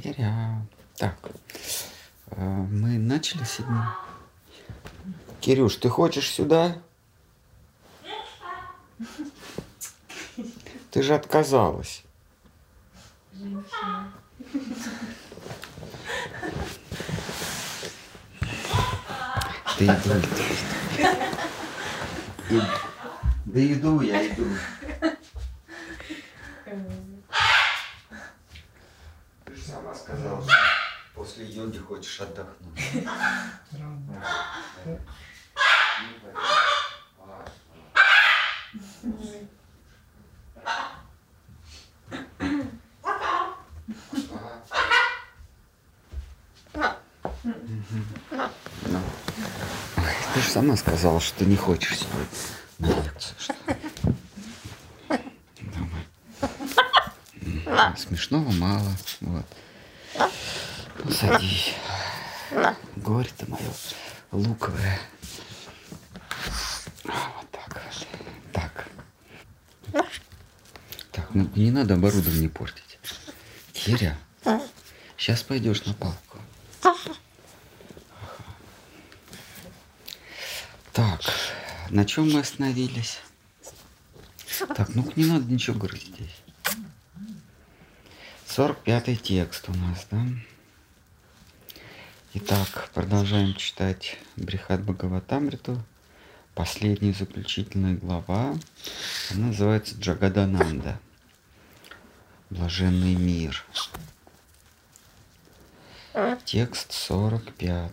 Киря. Так, э, мы начали седьмой. Кирюш, ты хочешь сюда? Ты же отказалась. Женщина. Ты иду. Да иду я, иду. Хочешь отдохнуть. Ну. Ты же сама сказала, что не хочешь сегодня на лекцию. Смешного мало. Вот. Ну, садись. Горе-то мое луковое. Вот так. Так. Так, ну не надо оборудование портить. Киря, сейчас пойдешь на палку. Так, на чем мы остановились? Так, ну не надо ничего говорить здесь. 45-й текст у нас, да? Итак, продолжаем читать Брихат Бхагаватамриту. Последняя заключительная глава. Она называется Джагадананда. Блаженный мир. Текст 45.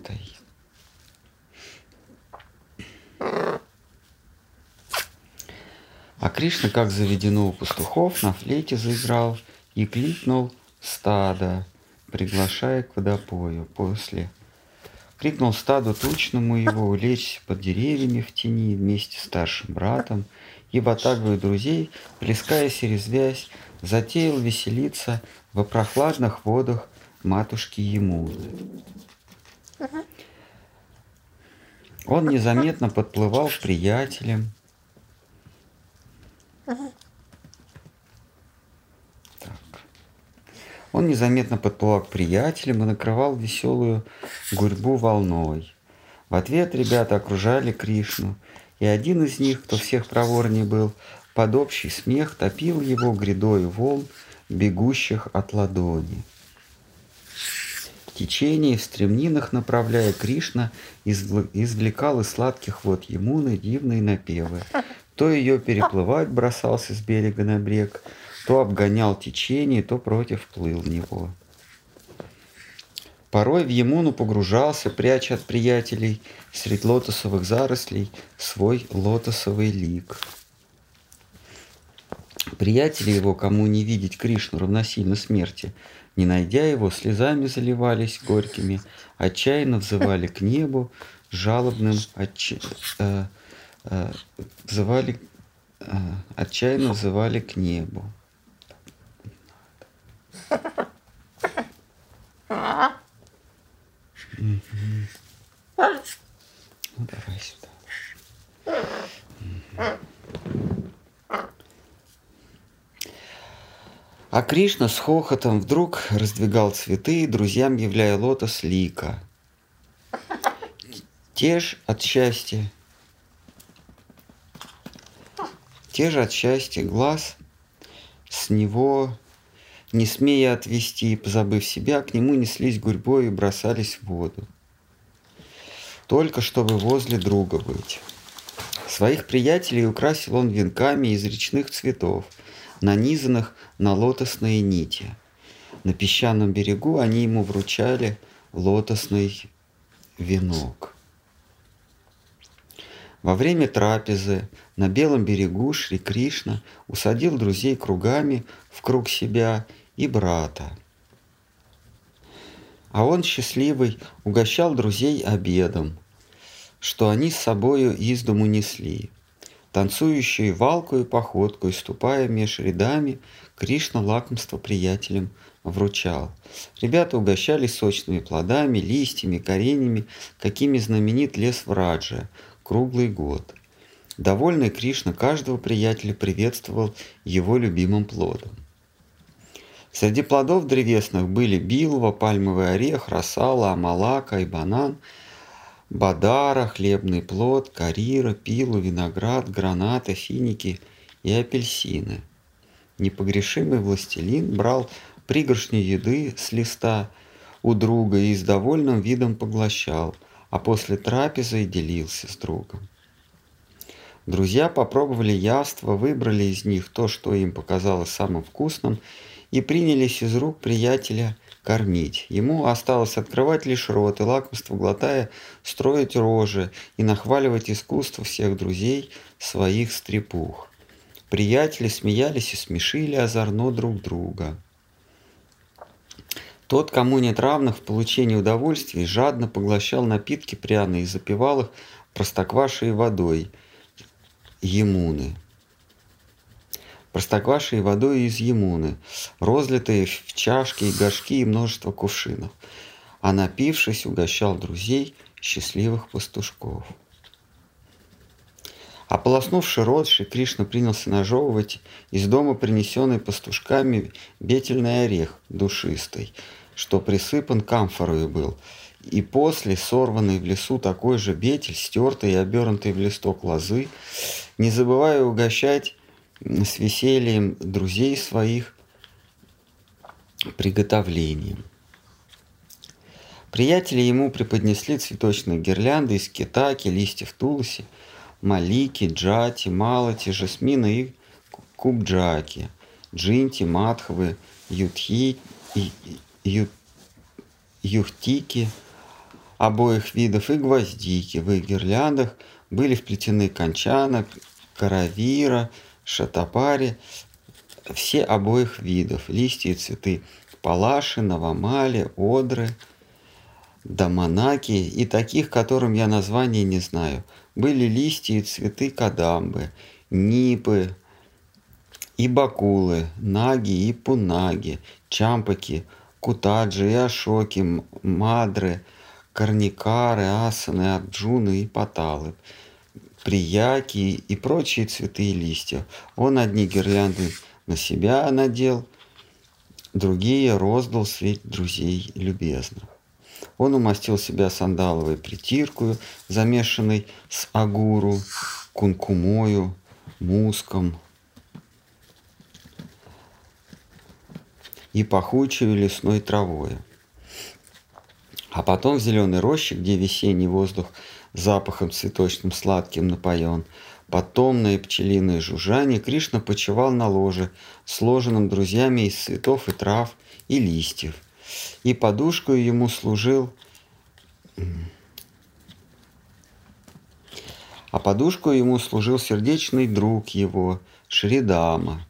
А Кришна, как заведено у пастухов, на флейте заиграл и кликнул стадо, приглашая к водопою. После крикнул стаду тучному его улечься под деревьями в тени вместе с старшим братом, и ватагою друзей, плескаясь и резвясь, затеял веселиться во прохладных водах матушки Емуны. Он незаметно подплывал к приятелям. Он незаметно подплывал к приятелям и накрывал веселую гурьбу волной. В ответ ребята окружали Кришну, и один из них, кто всех проворнее был, под общий смех топил его грядой волн, бегущих от ладони. В течение в стремнинах направляя Кришна, извл- извлекал из сладких вод Емуны дивные напевы. То ее переплывать бросался с берега на брег, то обгонял течение, то против плыл в него. Порой в Емуну погружался, пряча от приятелей средь лотосовых зарослей свой лотосовый лик. Приятели его, кому не видеть Кришну равносильно смерти, не найдя его, слезами заливались горькими, отчаянно взывали к небу, жалобным отча- э, э, взывали, э, отчаянно взывали к небу. Ну, давай сюда. А Кришна с хохотом вдруг раздвигал цветы, друзьям являя лотос лика. Те ж от счастья, те же от счастья глаз с него, не смея отвести, позабыв себя, к нему неслись гурьбой и бросались в воду. Только чтобы возле друга быть. Своих приятелей украсил он венками из речных цветов, нанизанных на лотосные нити. На песчаном берегу они ему вручали лотосный венок. Во время трапезы на белом берегу Шри Кришна усадил друзей кругами в круг себя и брата. А он, счастливый, угощал друзей обедом, что они с собою из дому несли. Танцующую валкую походкой, ступая меж рядами, Кришна лакомство приятелям вручал. Ребята угощались сочными плодами, листьями, коренями, какими знаменит лес Враджа круглый год. Довольный Кришна каждого приятеля приветствовал его любимым плодом. Среди плодов древесных были билва, пальмовый орех, росала, амалака и банан, бадара, хлебный плод, карира, пилу, виноград, гранаты, финики и апельсины. Непогрешимый властелин брал пригоршню еды с листа у друга и с довольным видом поглощал, а после трапезы делился с другом. Друзья попробовали яства, выбрали из них то, что им показалось самым вкусным, и принялись из рук приятеля кормить. Ему осталось открывать лишь рот и лакомство глотая, строить рожи и нахваливать искусство всех друзей своих стрепух. Приятели смеялись и смешили озорно друг друга. Тот, кому нет равных в получении удовольствий, жадно поглощал напитки пряные и запивал их простоквашей водой емуны. Простоквашей водой из емуны, розлитые в чашки и горшки и множество кувшинов. А напившись, угощал друзей счастливых пастушков. Ополоснувши рот, Шри Кришна принялся нажевывать из дома принесенный пастушками бетельный орех душистый, что присыпан камфорою был, и после сорванный в лесу такой же бетель, стертый и обернутый в листок лозы, не забывая угощать с весельем друзей своих приготовлением. Приятели ему преподнесли цветочные гирлянды из китаки, листьев тулуси, малики, джати, малати, жасмина и кубджаки, джинти, матхвы, ютхи, ю, юхтики обоих видов и гвоздики. В их гирляндах были вплетены кончана, каравира, шатапари, все обоих видов, листья и цветы, палаши, новомали, одры, даманаки и таких, которым я название не знаю – были листья и цветы кадамбы, нипы и бакулы, наги и пунаги, чампаки, кутаджи и ашоки, мадры, корникары, асаны, арджуны и паталы, прияки и прочие цветы и листья. Он одни гирлянды на себя надел, другие роздал среди друзей любезных. Он умастил себя сандаловой притиркою, замешанной с агуру, кункумою, муском и пахучей лесной травой. А потом в зеленой роще, где весенний воздух запахом цветочным сладким напоен, потомное пчелиное жужжание, Кришна почевал на ложе, сложенном друзьями из цветов и трав и листьев, и подушкой ему служил а подушку ему служил сердечный друг его, Шридама.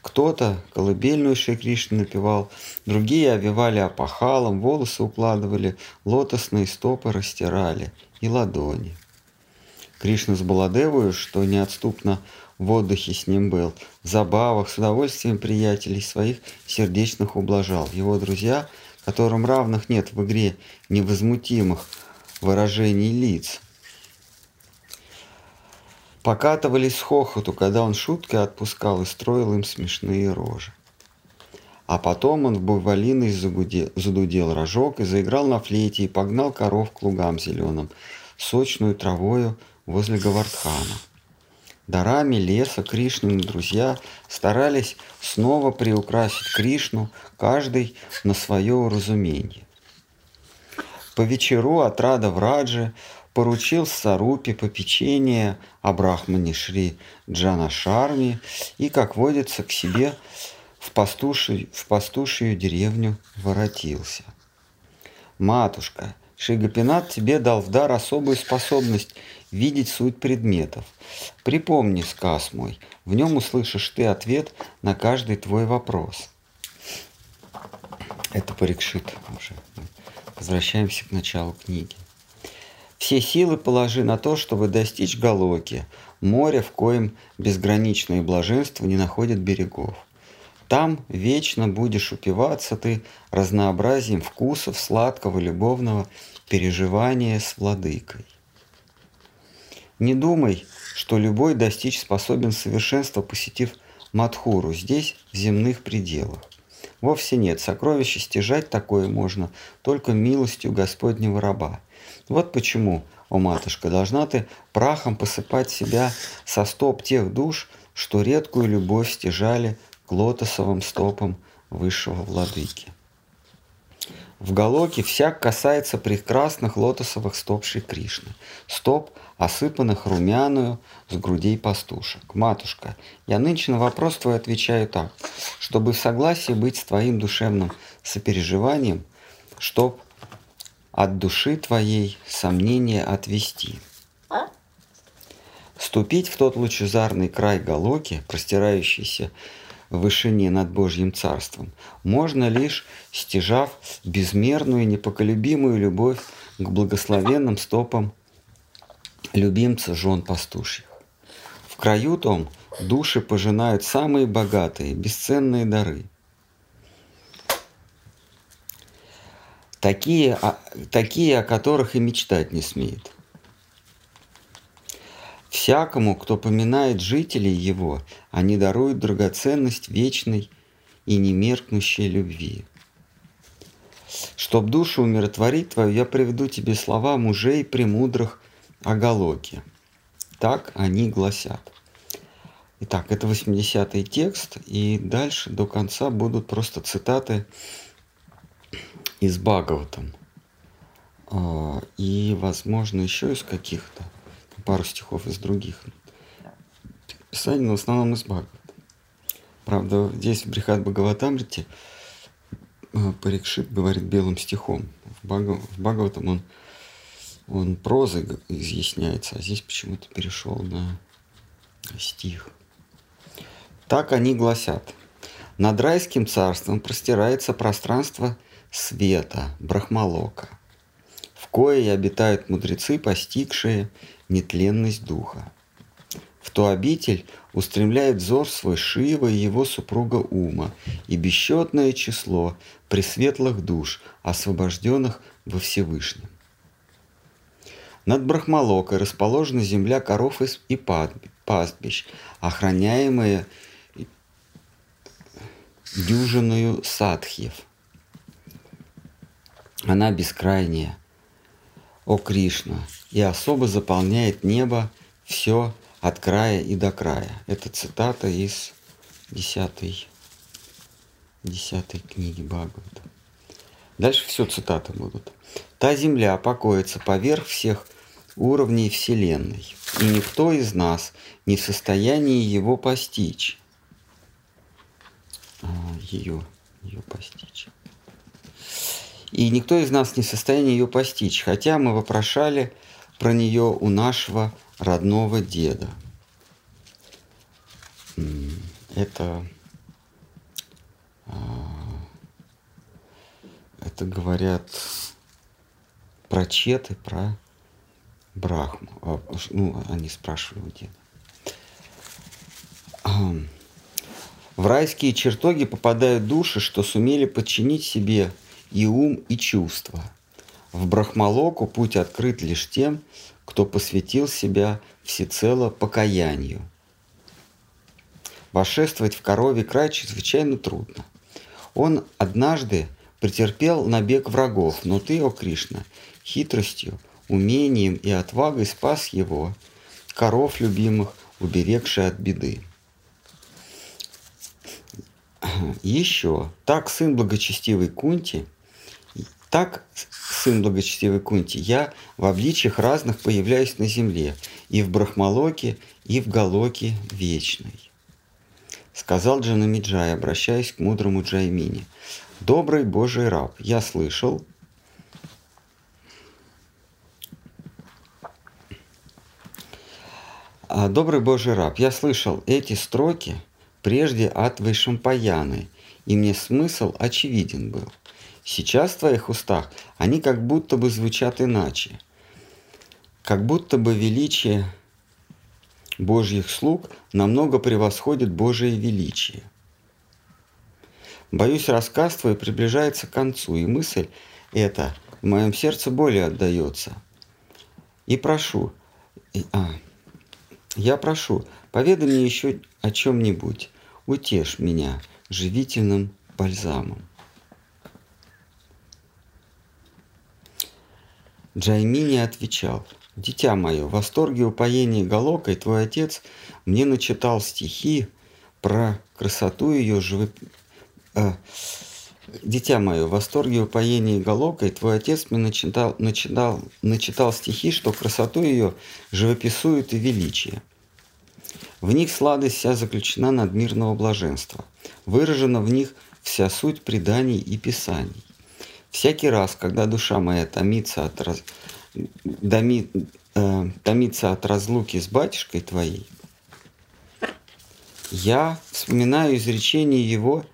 Кто-то колыбельную Шри Кришны напевал, другие овивали опахалом, волосы укладывали, лотосные стопы растирали и ладони. Кришна с Баладевою, что неотступно в отдыхе с ним был, в забавах, с удовольствием приятелей своих сердечных ублажал. Его друзья, которым равных нет в игре невозмутимых выражений лиц, покатывались с хохоту, когда он шуткой отпускал и строил им смешные рожи. А потом он в буйволиной задудел рожок и заиграл на флейте и погнал коров к лугам зеленым, сочную травою возле Гавардхана. Дарами леса Кришнины друзья старались снова приукрасить Кришну, каждый на свое уразумение. По вечеру от Рада Враджи поручил Сарупе попечение о Брахмане Шри Джанашарме и, как водится, к себе в пастушью, в пастушью деревню воротился. «Матушка, Шигапинат тебе дал в дар особую способность видеть суть предметов. Припомни сказ мой, в нем услышишь ты ответ на каждый твой вопрос. Это Парикшит уже. Возвращаемся к началу книги. Все силы положи на то, чтобы достичь Галоки, моря, в коем безграничное блаженство не находит берегов. Там вечно будешь упиваться ты разнообразием вкусов сладкого любовного переживания с владыкой. Не думай, что любой достичь способен совершенства, посетив Мадхуру здесь, в земных пределах. Вовсе нет, сокровище стяжать такое можно только милостью Господнего раба. Вот почему, о матушка, должна ты прахом посыпать себя со стоп тех душ, что редкую любовь стяжали к лотосовым стопам высшего владыки. В Галоке всяк касается прекрасных лотосовых стоп Шри Кришны. Стоп, осыпанных румяную с грудей пастушек. Матушка, я нынче на вопрос твой отвечаю так, чтобы в согласии быть с твоим душевным сопереживанием, чтоб от души твоей сомнения отвести. Ступить в тот лучезарный край Галоки, простирающийся в вышине над Божьим Царством, можно лишь стяжав безмерную непоколебимую любовь к благословенным стопам любимца жен пастушьих. В краю том души пожинают самые богатые, бесценные дары. Такие, такие, о которых и мечтать не смеет – Всякому, кто поминает жителей его, они даруют драгоценность вечной и немеркнущей любви. Чтоб душу умиротворить твою, я приведу тебе слова мужей премудрых о Галоке. Так они гласят. Итак, это 80-й текст, и дальше до конца будут просто цитаты из Бхагаватам. А, и, возможно, еще из каких-то пару стихов из других писаний, но в основном из Бхагавата. Правда, здесь в Брихат Бхагаватамрите э, Парикшит говорит белым стихом. В, Бхагав... в Бхагаватам он, он прозой изъясняется, а здесь почему-то перешел на стих. Так они гласят. Над райским царством простирается пространство света, брахмалока, в кое обитают мудрецы, постигшие нетленность духа. В ту обитель устремляет взор свой Шива и его супруга Ума и бесчетное число пресветлых душ, освобожденных во Всевышнем. Над Брахмалокой расположена земля коров и пастбищ, охраняемая дюжиною садхьев. Она бескрайняя, о Кришна, и особо заполняет небо все от края и до края. Это цитата из десятой, десятой книги Бхагавата. Дальше все цитаты будут. Та земля покоится поверх всех уровней Вселенной, и никто из нас не в состоянии его постичь. А, ее, ее постичь. И никто из нас не в состоянии ее постичь, хотя мы вопрошали про нее у нашего родного деда. Это, а, это говорят про Четы, про Брахму. А, ну, они спрашивали деда. В райские чертоги попадают души, что сумели подчинить себе и ум, и чувства. В Брахмалоку путь открыт лишь тем, кто посвятил себя всецело покаянию. Вошествовать в коровий край чрезвычайно трудно. Он однажды претерпел набег врагов, но ты, о Кришна, хитростью, умением и отвагой спас его, коров любимых, уберегший от беды. Еще так сын благочестивый Кунти – так, сын благочестивый Кунти, я в обличиях разных появляюсь на земле, и в Брахмалоке, и в Голоке вечной. Сказал Джанамеджай, обращаясь к мудрому Джаймине. Добрый Божий раб, я слышал, Добрый Божий раб, я слышал эти строки прежде от Вайшампаяны, и мне смысл очевиден был – Сейчас в твоих устах они как будто бы звучат иначе. Как будто бы величие Божьих слуг намного превосходит Божие величие. Боюсь, рассказ твой приближается к концу, и мысль эта в моем сердце более отдается. И прошу, и, а, я прошу, поведай мне еще о чем-нибудь, утешь меня живительным бальзамом. Джаймини отвечал, «Дитя мое, в восторге упоения Галокой твой отец мне начитал стихи про красоту ее живоп... Э, Дитя мое, в восторге упоения Галокой твой отец мне начитал, начитал, начитал стихи, что красоту ее живописует и величие. В них сладость вся заключена надмирного блаженства. Выражена в них вся суть преданий и писаний. Всякий раз, когда душа моя томится от, раз... доми... э, томится от разлуки с батюшкой твоей, я вспоминаю изречение его,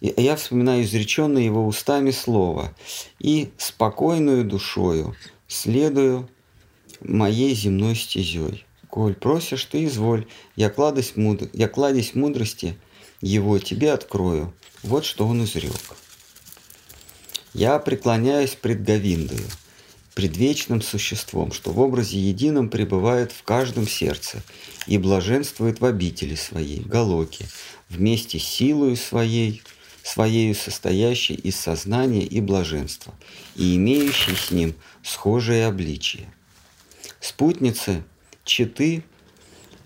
я вспоминаю изреченное его устами слово и спокойную душою следую моей земной стезей. Коль просишь, ты изволь, я, кладость мудр... я кладезь мудрости его тебе открою. Вот что он изрек. Я преклоняюсь пред Говиндою, пред вечным существом, что в образе едином пребывает в каждом сердце и блаженствует в обители своей, Галоке, вместе с силою своей, своею состоящей из сознания и блаженства, и имеющей с ним схожее обличие. Спутницы Читы –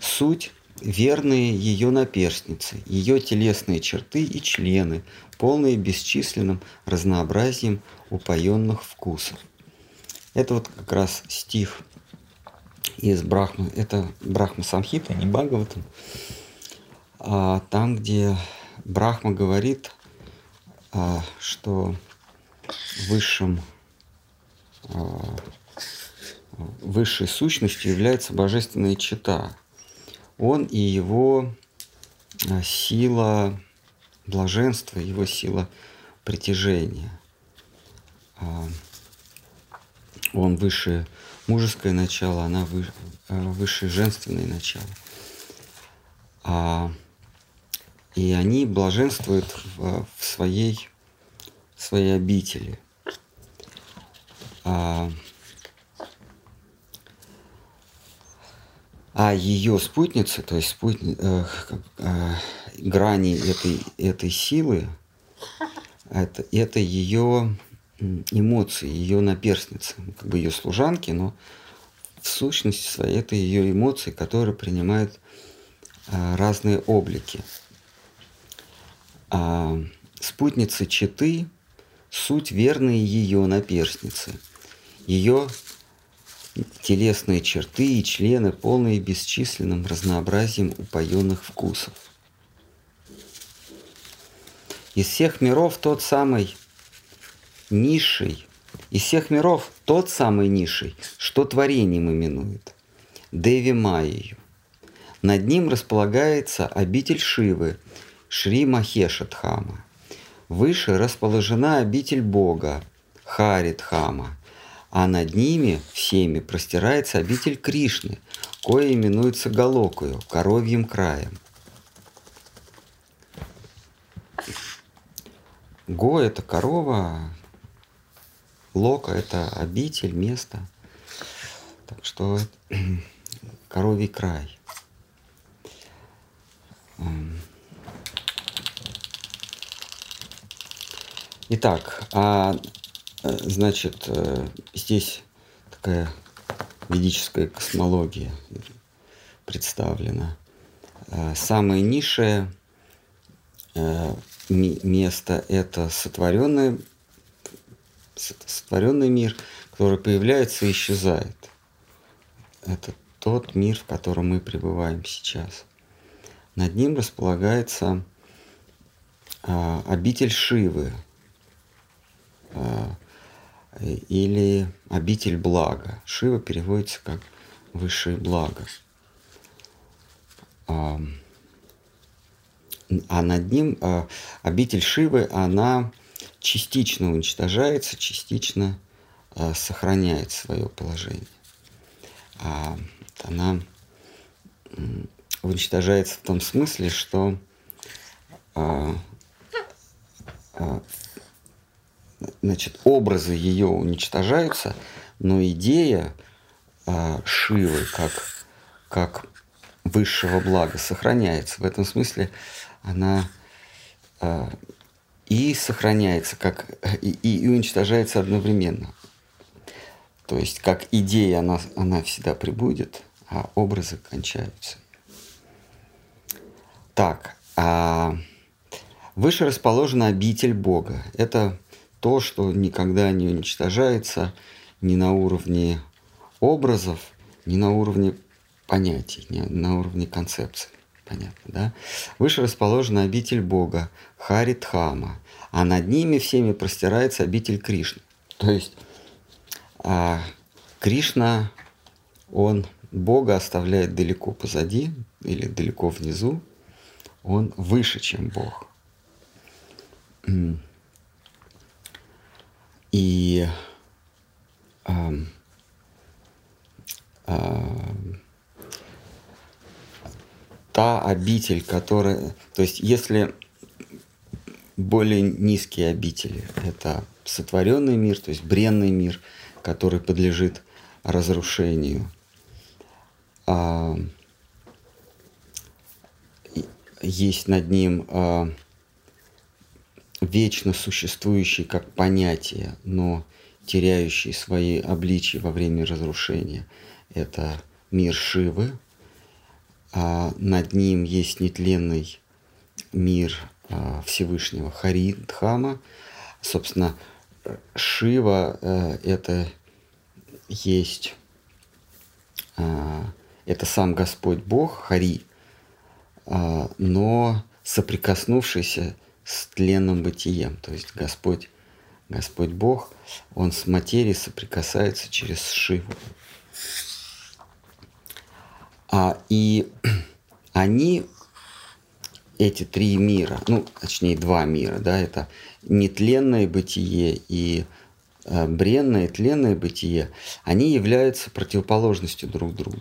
суть верные ее наперстницы, ее телесные черты и члены, полные бесчисленным разнообразием упоенных вкусов. Это вот как раз стих из Брахмы, это Брахма Самхита, не Бхагаватам, а там, где Брахма говорит, а, что высшим а, высшей сущностью является божественная чита. Он и его а, сила блаженства, его сила притяжения. А, он высшее мужеское начало, она а, высшее женственное начало. И они блаженствуют в своей, в своей обители. А ее спутницы, то есть спутни, э, э, грани этой, этой силы, это, это ее эмоции, ее наперстницы, как бы ее служанки, но в сущности своей это ее эмоции, которые принимают э, разные облики. А спутницы Читы – суть верные ее наперстницы, ее телесные черты и члены, полные бесчисленным разнообразием упоенных вкусов. Из всех миров тот самый низший, из всех миров тот самый низший, что творением именует, Деви Майю. Над ним располагается обитель Шивы, Шри Махешатхама. Выше расположена обитель Бога, Харидхама – а над ними всеми простирается обитель Кришны, кое именуется Галокою, коровьим краем. Го – это корова, Лока – это обитель, место. Так что коровий край. Итак, а значит, э, здесь такая ведическая космология представлена. Э, самое низшее место – это сотворенный, сотворенный мир, который появляется и исчезает. Это тот мир, в котором мы пребываем сейчас. Над ним располагается обитель Шивы – или обитель блага. Шива переводится как высшее благо. А, а над ним а, обитель Шивы, она частично уничтожается, частично а, сохраняет свое положение. А она уничтожается в том смысле, что а, а, значит, образы ее уничтожаются, но идея а, Шивы как, как высшего блага сохраняется. В этом смысле она а, и сохраняется, как, и, и уничтожается одновременно. То есть как идея она, она всегда прибудет, а образы кончаются. Так, а выше расположена обитель Бога. Это то, что никогда не уничтожается ни на уровне образов, ни на уровне понятий, ни на уровне концепций. Понятно, да? Выше расположена обитель Бога, Харитхама, а над ними всеми простирается обитель Кришны. То есть а Кришна, он Бога оставляет далеко позади или далеко внизу, он выше, чем Бог. И а, а, та обитель, которая... То есть если более низкие обители – это сотворенный мир, то есть бренный мир, который подлежит разрушению. А, есть над ним а, вечно существующий как понятие, но теряющий свои обличия во время разрушения. Это мир Шивы, а над ним есть нетленный мир а, Всевышнего Харидхама. Собственно, Шива э, это есть, а, это сам Господь Бог, Хари, а, но соприкоснувшийся с тленным бытием. То есть Господь, Господь Бог, Он с материей соприкасается через Шиву. А, и они, эти три мира, ну, точнее, два мира, да, это нетленное бытие и э, бренное, тленное бытие, они являются противоположностью друг другу.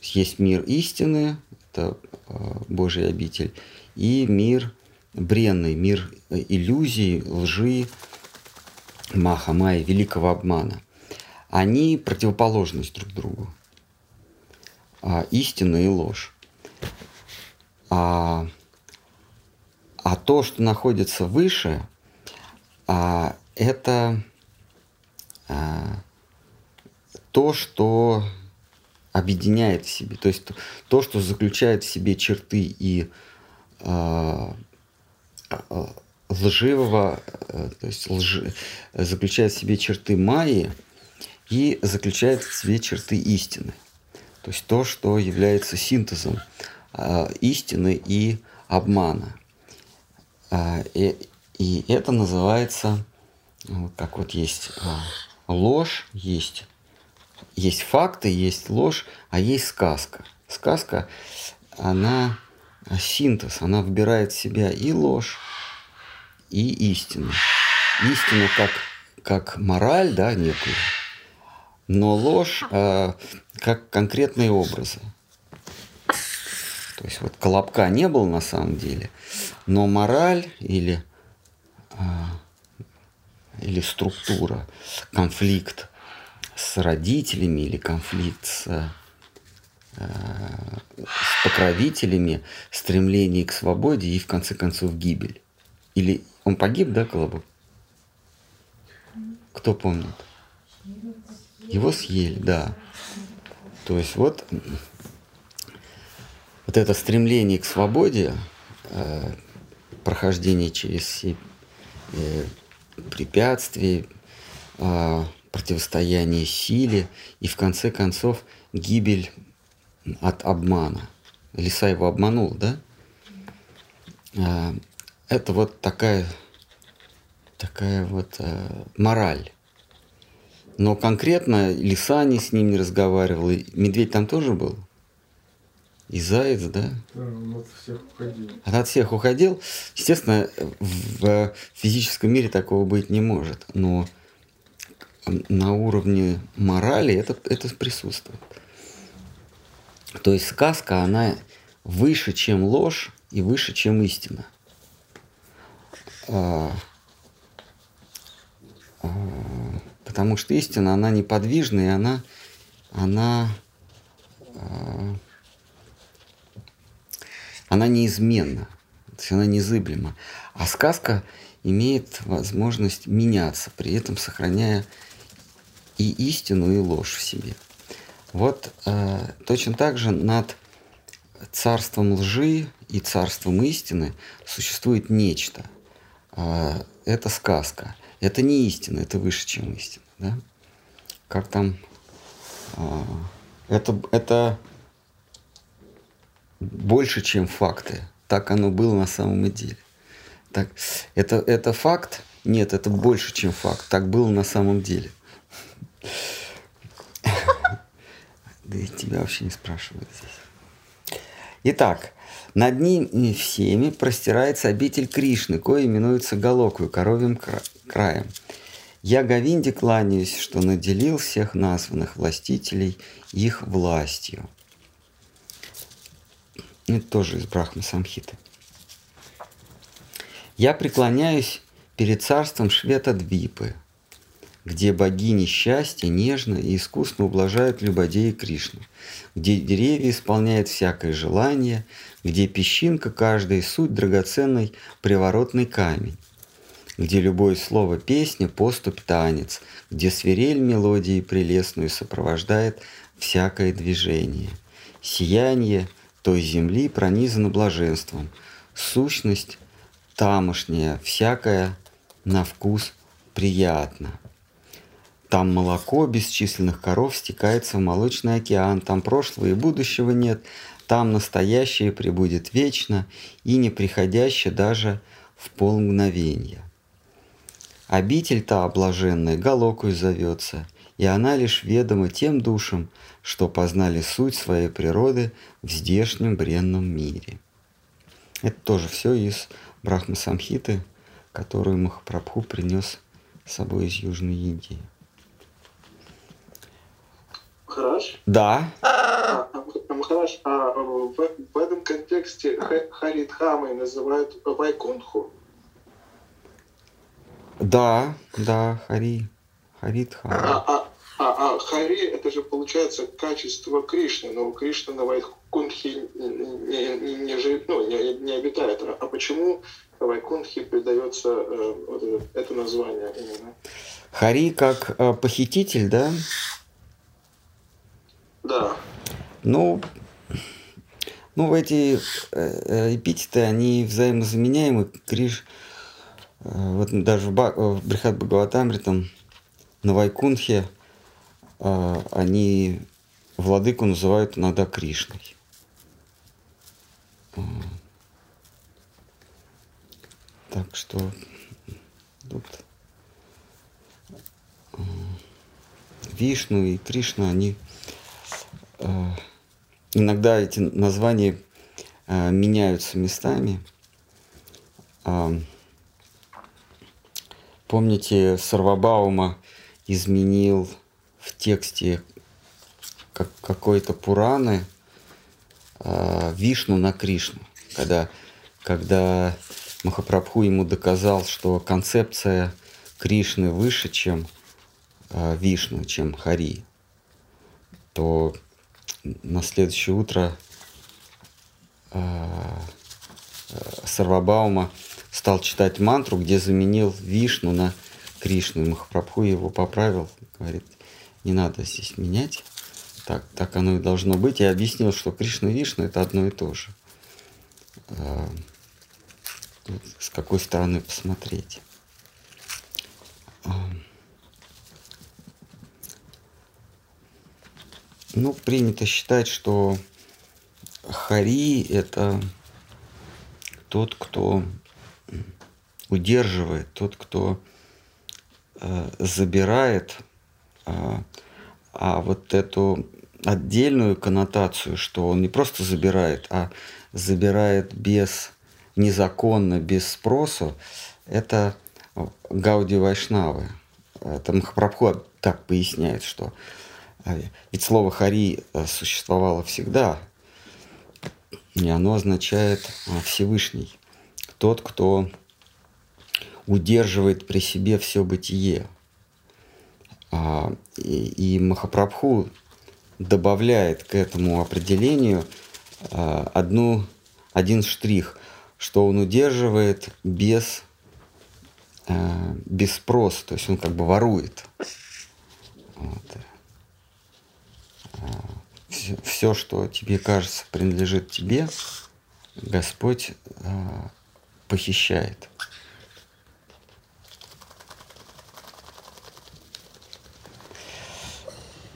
Есть мир истины, это э, Божий обитель, и мир бренный, мир иллюзий, лжи, маха, майя, великого обмана. Они противоположность друг другу а, истина и ложь. А, а то, что находится выше, а, это а, то, что объединяет в себе, то есть то, то что заключает в себе черты и а лживого, а, то есть лжи, заключает в себе черты майи и заключает в себе черты истины. То есть то, что является синтезом э, истины и обмана. Э, и, и это называется, как вот есть э, ложь, есть, есть факты, есть ложь, а есть сказка. Сказка, она синтез, она вбирает в себя и ложь, и истину. Истину как, как мораль, да, некую, но ложь э, как конкретные образы. То есть вот колобка не было на самом деле, но мораль или, э, или структура, конфликт с родителями или конфликт с, с покровителями, стремление к свободе и в конце концов гибель. Или он погиб, да, Колобок? Кто помнит? Его съели, да. То есть вот, вот это стремление к свободе, э, прохождение через все э, препятствия, э, противостояние силе и в конце концов гибель от обмана. Лиса его обманул, да? Э, это вот такая, такая вот э, мораль. Но конкретно лиса не с ним не разговаривала. Медведь там тоже был? И заяц, да? Да, он от всех уходил. Он от всех уходил. Естественно, в физическом мире такого быть не может. Но на уровне морали это, это присутствует. То есть сказка, она выше, чем ложь и выше, чем истина. А, а, Потому что истина, она неподвижна, и она, она, э, она неизменна. То есть она незыблема. А сказка имеет возможность меняться, при этом сохраняя и истину, и ложь в себе. Вот э, точно так же над царством лжи и царством истины существует нечто. Э, это сказка. Это не истина, это выше, чем истина. Да? Как там... Э, это, это больше, чем факты. Так оно было на самом деле. Так, это, это факт? Нет, это больше, чем факт. Так было на самом деле. Да и тебя вообще не спрашивают здесь. Итак, над ними всеми простирается обитель Кришны, кое именуется Галокую, коровьим краем. Я Говинде кланяюсь, что наделил всех названных властителей их властью. Это тоже из Брахма Самхиты. Я преклоняюсь перед царством Швета Двипы, где богини счастья нежно и искусно ублажают любодеи Кришну, где деревья исполняют всякое желание, где песчинка каждой суть драгоценный приворотный камень, где любое слово песня, поступ танец, где свирель мелодии прелестную сопровождает всякое движение. Сияние той земли пронизано блаженством, сущность тамошняя, всякое на вкус приятно. Там молоко бесчисленных коров стекается в молочный океан, там прошлого и будущего нет, там настоящее прибудет вечно и неприходящее даже в полмгновения. Обитель та облаженная Галокой зовется, и она лишь ведома тем душам, что познали суть своей природы в здешнем бренном мире. Это тоже все из Брахма Самхиты, которую Махапрабху принес с собой из Южной Индии. Махараш? Да. А, а, Махараш, а в, в этом контексте Харидхамой называют Вайкунху? Да, да, Хари. Харидхама. А, а, а, а Хари это же получается качество Кришны, но Кришна на Вайкунхе не, не, не, живет, ну, не, не обитает. А почему Вайкунхе придается э, вот это, это название именно? Хари как э, похититель, да? Да. Ну, ну, эти э, э, эпитеты, они взаимозаменяемы. Криш, э, вот даже в, Ба, в Брихат Бхагаватамритам на Вайкунхе они владыку называют иногда Кришной. Так что тут Вишну и Кришна, они иногда эти названия меняются местами. Помните, Сарвабаума изменил в тексте как, какой-то Пураны э, Вишну на Кришну, когда, когда Махапрабху ему доказал, что концепция Кришны выше, чем э, Вишну, чем Хари, то на следующее утро э, Сарвабаума стал читать мантру, где заменил Вишну на Кришну. И Махапрабху его поправил, говорит, не надо здесь менять. Так, так оно и должно быть. Я объяснил, что Кришна и Вишна это одно и то же. Тут с какой стороны посмотреть. Ну, принято считать, что Хари – это тот, кто удерживает, тот, кто э, забирает а, а вот эту отдельную коннотацию, что он не просто забирает, а забирает без незаконно, без спросу, это Гауди Вайшнавы. Это Махапрабху так поясняет, что а, ведь слово Хари э, существовало всегда, и оно означает а, Всевышний, тот, кто удерживает при себе все бытие – а, и Махапрабху добавляет к этому определению а, одну, один штрих. что он удерживает без, э, без спроса, то есть он как бы ворует. Вот. Все, что тебе кажется принадлежит тебе, Господь э, похищает.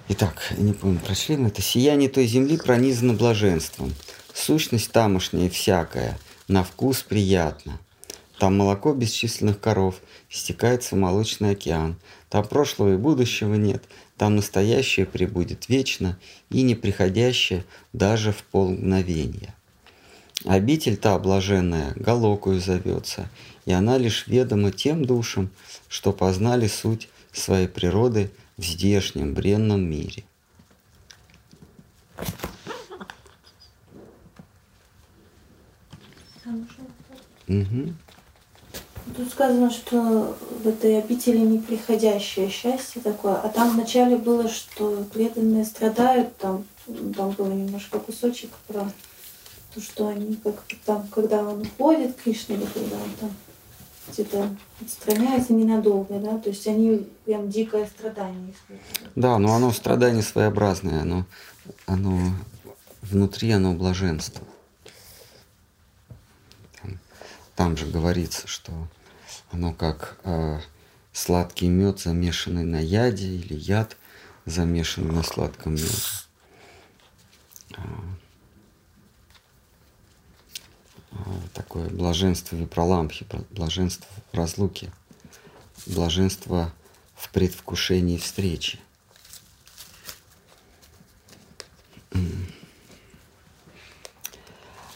Итак, не помню, прошли мы это. «Сияние той земли пронизано блаженством. Сущность тамошняя всякая, на вкус приятно. Там молоко бесчисленных коров, стекается молочный океан. Там прошлого и будущего нет, там настоящее прибудет вечно и неприходящее даже в полмгновения. Обитель та блаженная Галокую зовется, и она лишь ведома тем душам, что познали суть своей природы – в здешнем бренном мире. Угу. Тут сказано, что в этой обители неприходящее счастье такое, а там вначале было, что преданные страдают, там, там было немножко кусочек про то, что они как там, когда он уходит, Кришна, или когда он там где-то отстраняются ненадолго, да, то есть они прям дикое страдание. Да, но оно страдание своеобразное, оно, оно внутри оно блаженство. Там, там же говорится, что оно как э, сладкий мед, замешанный на яде, или яд, замешанный на сладком меде. А, такое блаженство випроламхи, блаженство в разлуке, блаженство в предвкушении встречи.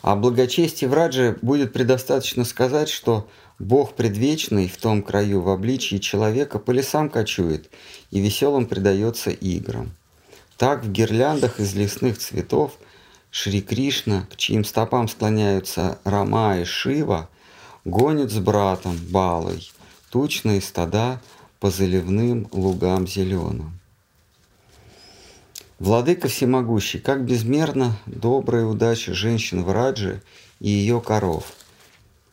О благочестии в Радже будет предостаточно сказать, что Бог предвечный в том краю в обличии человека по лесам кочует и веселым предается играм. Так в гирляндах из лесных цветов – Шри Кришна, к чьим стопам склоняются Рама и Шива, гонит с братом Балой тучные стада по заливным лугам зеленым. Владыка всемогущий, как безмерно добрая удача женщин в Раджи и ее коров.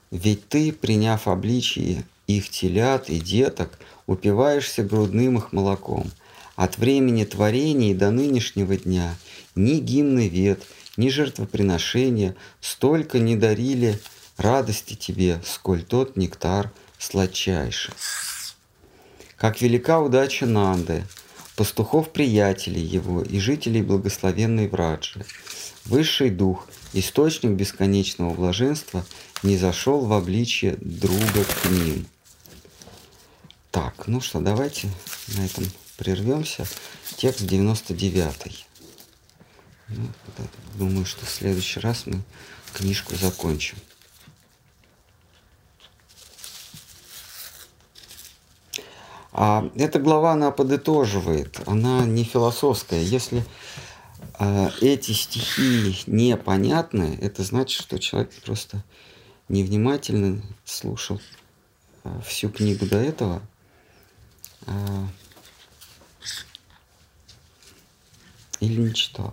Ведь ты, приняв обличие их телят и деток, упиваешься грудным их молоком. От времени творения до нынешнего дня ни гимны вет, ни жертвоприношения столько не дарили радости тебе, сколь тот нектар сладчайший. Как велика удача Нанды, пастухов-приятелей его и жителей благословенной Враджи. Высший дух, источник бесконечного блаженства, не зашел в обличье друга к ним. Так, ну что, давайте на этом прервемся. Текст 99. Ну, думаю, что в следующий раз мы книжку закончим. А эта глава, она подытоживает, она не философская. Если э, эти стихи непонятны, это значит, что человек просто невнимательно слушал э, всю книгу до этого. Э, или не читал.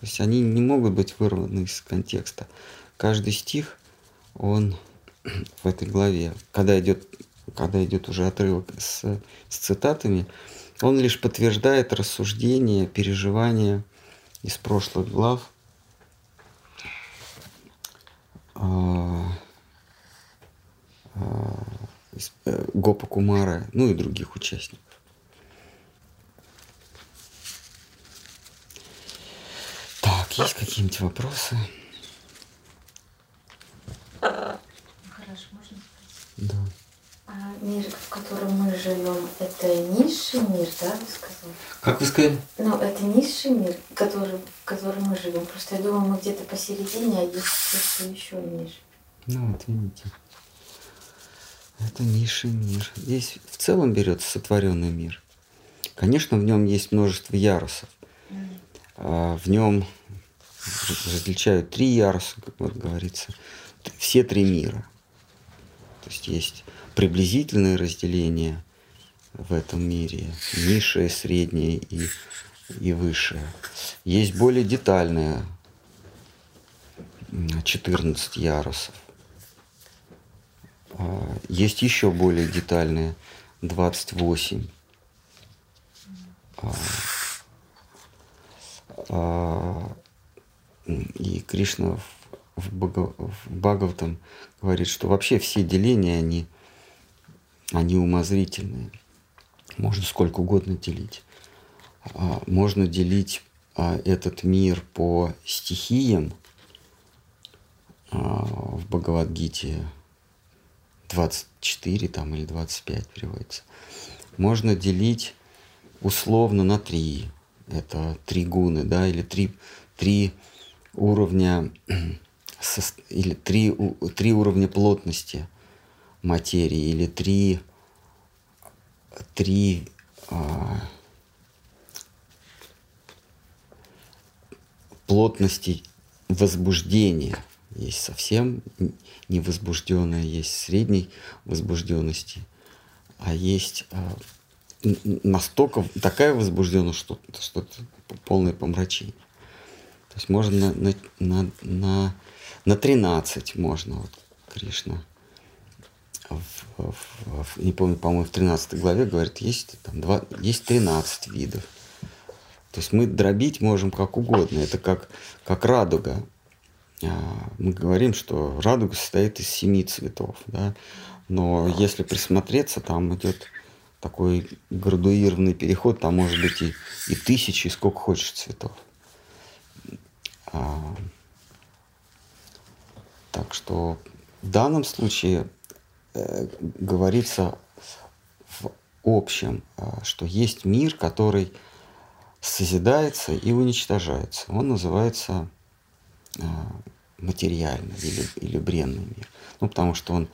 То есть они не могут быть вырваны из контекста. Каждый стих, он в этой главе, когда идет, когда идет уже отрывок с, с цитатами, он лишь подтверждает рассуждения, переживания из прошлых глав. А, а, э, Гопа Кумара, ну и других участников. есть какие-нибудь вопросы? Хорошо, можно спросить? Да. А мир, в котором мы живем, это низший мир, да, вы сказали? Как вы сказали? Ну, это низший мир, который, в котором мы живем. Просто я думаю, мы где-то посередине, а есть что-то еще ниже. Ну, вот видите. Это низший мир. Здесь в целом берется сотворенный мир. Конечно, в нем есть множество ярусов. Mm. В нем различают три яруса, как вот говорится, все три мира. То есть есть приблизительное разделение в этом мире, низшее, среднее и, и высшее. Есть более детальное 14 ярусов. А, есть еще более детальные 28. А, а, и Кришна в, в Бхагаватам говорит, что вообще все деления, они, они умозрительные. Можно сколько угодно делить. Можно делить этот мир по стихиям в Бхагавадгите 24 там, или 25 переводится. Можно делить условно на три. Это три гуны, да, или три, три уровня или три, три уровня плотности материи, или три, три а, плотности возбуждения – есть совсем невозбужденная, есть средней возбужденности, а есть а, настолько такая возбужденность, что, что это полное помрачение. То есть можно на, на, на, на 13 можно, вот Кришна, в, в, не помню, по-моему, в 13 главе говорит, есть, там, два, есть 13 видов. То есть мы дробить можем как угодно. Это как, как радуга. А, мы говорим, что радуга состоит из семи цветов, да? но если присмотреться, там идет такой градуированный переход, там может быть и, и тысячи, и сколько хочешь цветов. А, так что в данном случае э, говорится в общем, э, что есть мир, который созидается и уничтожается. Он называется э, материальный или, или бренный мир. Ну, потому что он,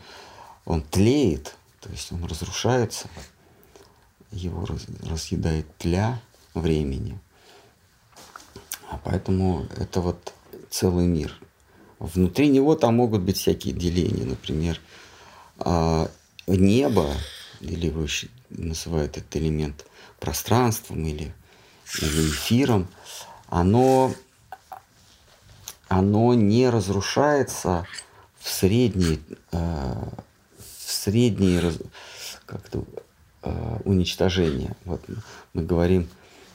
он тлеет, то есть он разрушается, его раз, разъедает тля времени. А поэтому это вот целый мир. Внутри него там могут быть всякие деления, например, а, небо, или его еще называют этот элемент пространством или, или эфиром, оно оно не разрушается в средние, э, в средние как-то, э, уничтожения. Вот мы говорим,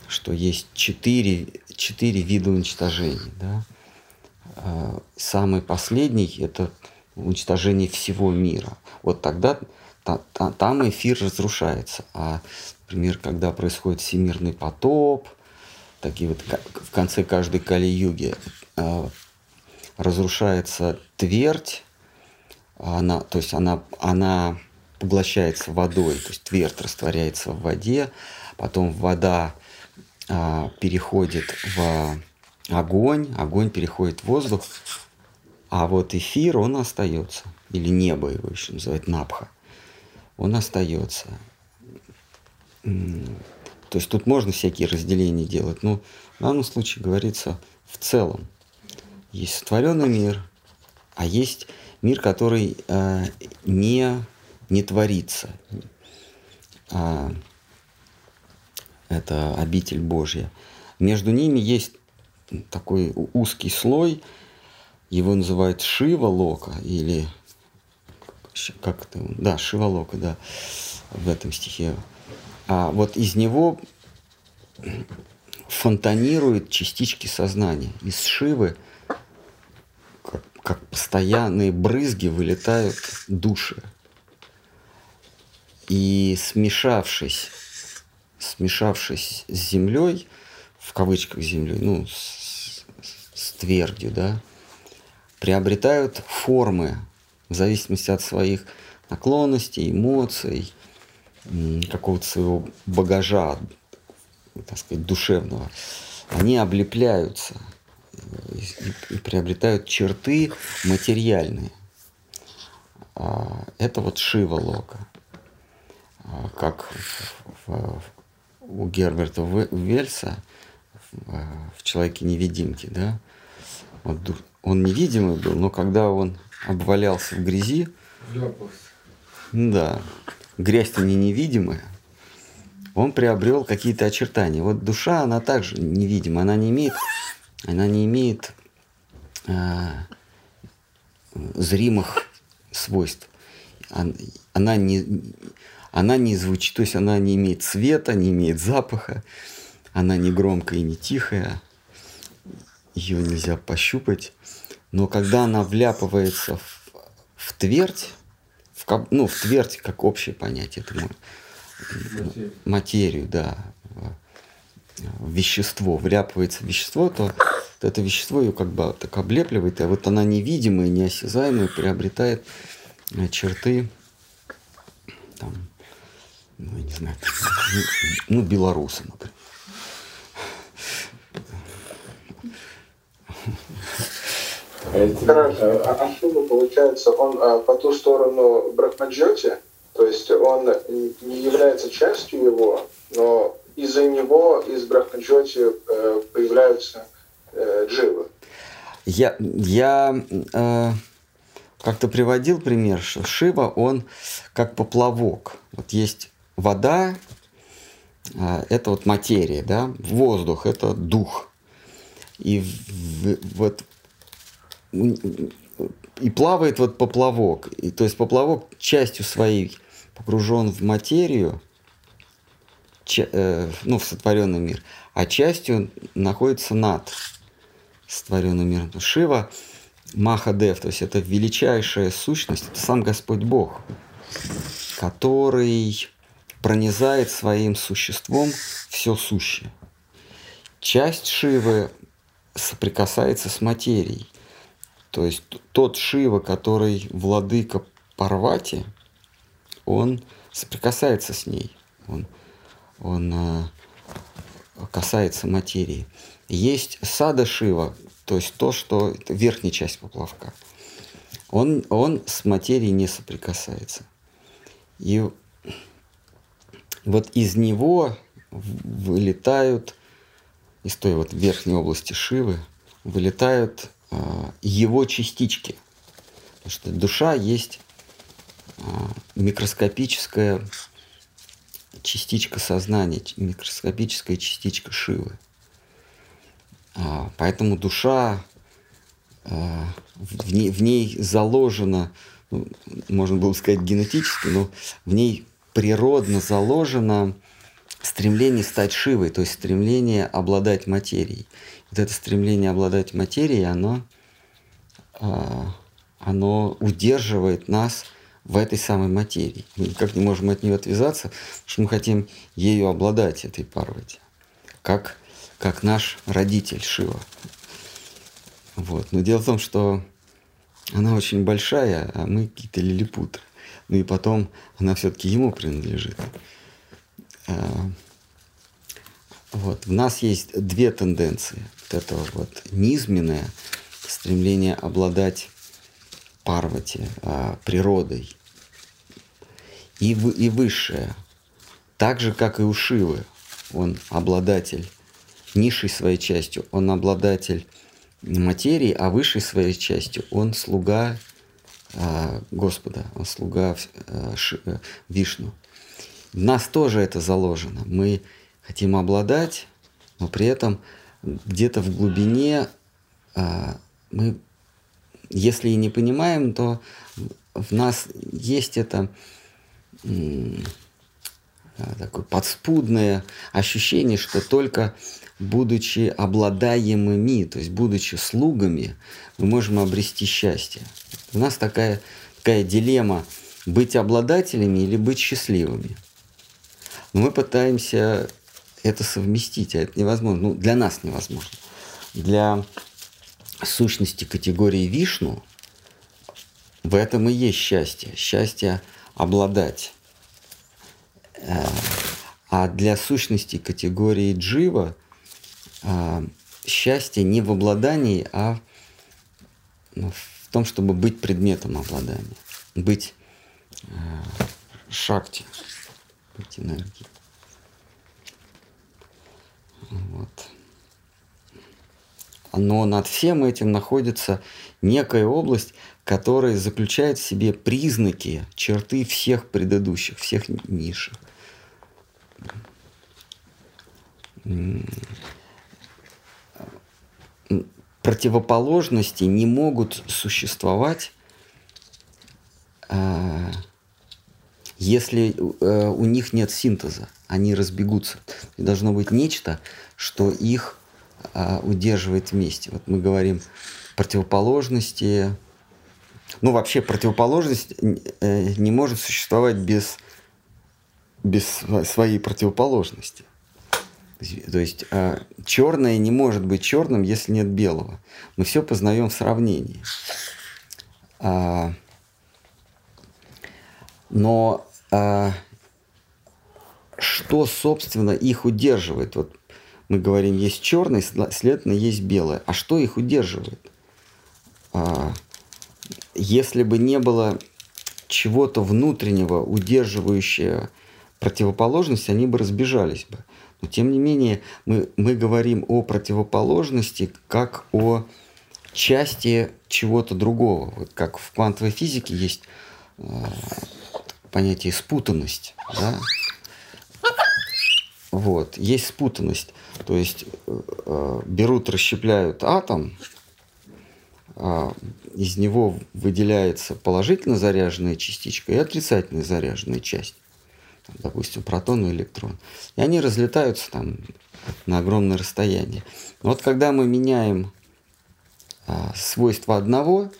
что есть четыре, четыре вида уничтожений. Да? Э, самый последний – это уничтожение всего мира. Вот тогда та, та, там эфир разрушается. А, например, когда происходит всемирный потоп, такие вот в конце каждой кали-юги э, разрушается твердь, она, то есть она, она поглощается водой, то есть твердь растворяется в воде, потом вода а, переходит в огонь, огонь переходит в воздух, а вот эфир, он остается, или небо его еще называют напха, он остается. То есть тут можно всякие разделения делать, но в данном случае говорится в целом. Есть сотворенный мир, а есть мир, который э, не, не творится. А, это обитель Божья. Между ними есть такой узкий слой, его называют Шива Лока или как это, да, Шива Лока, да, в этом стихе. А вот из него фонтанируют частички сознания. Из Шивы – как постоянные брызги вылетают души. И смешавшись, смешавшись с землей, в кавычках землей, ну, с, с твердью, да, приобретают формы в зависимости от своих наклонностей, эмоций, какого-то своего багажа, так сказать, душевного. Они облепляются – и, приобретают черты материальные. А, это вот Шива Лока. А, как у Герберта Вельса в «Человеке-невидимке», да, вот он невидимый был, но когда он обвалялся в грязи, да, грязь-то не невидимая, он приобрел какие-то очертания. Вот душа, она также невидима, она не имеет она не имеет э, зримых свойств. она не, она не звучит, то есть она не имеет цвета, не имеет запаха, она не громкая и не тихая, ее нельзя пощупать. Но когда она вляпывается в, в твердь, в, ну, в твердь как общее понятие, это материю, материю да, в вещество, вляпывается в вещество, то, то это вещество ее как бы так облепливает, а вот она невидимая, неосязаемая, приобретает э, черты там, ну, я не знаю, ну, ну белорусы, например. Хорошо. А, а Шива, получается, он а, по ту сторону Брахмаджоти, то есть он не является частью его, но из-за него из Брахмаджоти э, появляются э, дживы. Я, я э, как-то приводил пример, что Шива, он как поплавок. Вот есть вода, э, это вот материя, да, воздух, это дух. И в, вот и плавает вот поплавок. И, то есть поплавок частью своей погружен в материю, ча, э, ну, в сотворенный мир, а частью находится над сотворенным миром. Шива Махадев, то есть это величайшая сущность, это сам Господь Бог, который пронизает своим существом все сущее. Часть Шивы соприкасается с материей. То есть тот Шива, который владыка Парвати, он соприкасается с ней, он, он э, касается материи. Есть сада Шива, то есть то, что верхняя часть поплавка. Он, он с материей не соприкасается. И вот из него вылетают, из той вот верхней области Шивы, вылетают его частички. Потому что душа есть а, микроскопическая частичка сознания, микроскопическая частичка Шивы. А, поэтому душа, в ней, в ней заложено, ну, можно было сказать генетически, но в ней природно заложено стремление стать Шивой, то есть стремление обладать материей вот это стремление обладать материей, оно, а, оно удерживает нас в этой самой материи. Мы никак не можем от нее отвязаться, потому что мы хотим ею обладать, этой Парвати, как, как наш родитель Шива. Вот. Но дело в том, что она очень большая, а мы какие-то лилипуты. Ну и потом она все-таки ему принадлежит. А, вот. В нас есть две тенденции это вот низменное стремление обладать парвати, а, природой, и, в, и высшее, так же, как и у Шивы, он обладатель низшей своей частью, он обладатель материи, а высшей своей частью он слуга а, Господа, он слуга а, а, Вишну. В нас тоже это заложено. Мы хотим обладать, но при этом где-то в глубине а, мы, если и не понимаем, то в нас есть это а, такое подспудное ощущение, что только будучи обладаемыми, то есть будучи слугами, мы можем обрести счастье. У нас такая, такая дилемма быть обладателями или быть счастливыми. Но мы пытаемся это совместить, а это невозможно. Ну, для нас невозможно. Для сущности категории Вишну в этом и есть счастье. Счастье обладать. А для сущности категории Джива э, счастье не в обладании, а в том, чтобы быть предметом обладания, быть э, шакти, быть энергией. Вот. Но над всем этим находится некая область, которая заключает в себе признаки, черты всех предыдущих, всех низших. Противоположности не могут существовать, а, если э, у них нет синтеза, они разбегутся. Должно быть нечто, что их э, удерживает вместе. Вот мы говорим противоположности. Ну, вообще противоположность э, не может существовать без, без своей противоположности. То есть э, черное не может быть черным, если нет белого. Мы все познаем в сравнении. А, но а, что, собственно, их удерживает? Вот мы говорим, есть черный, следовательно, есть белое. А что их удерживает? А, если бы не было чего-то внутреннего, удерживающего противоположность, они бы разбежались бы. Но тем не менее, мы, мы говорим о противоположности как о части чего-то другого. Вот как в квантовой физике есть э, понятие спутанность. Да? Вот, есть спутанность. То есть э, берут, расщепляют атом, э, из него выделяется положительно заряженная частичка и отрицательно заряженная часть. Там, допустим, протон и электрон. И они разлетаются там на огромное расстояние. Вот когда мы меняем а, свойства одного,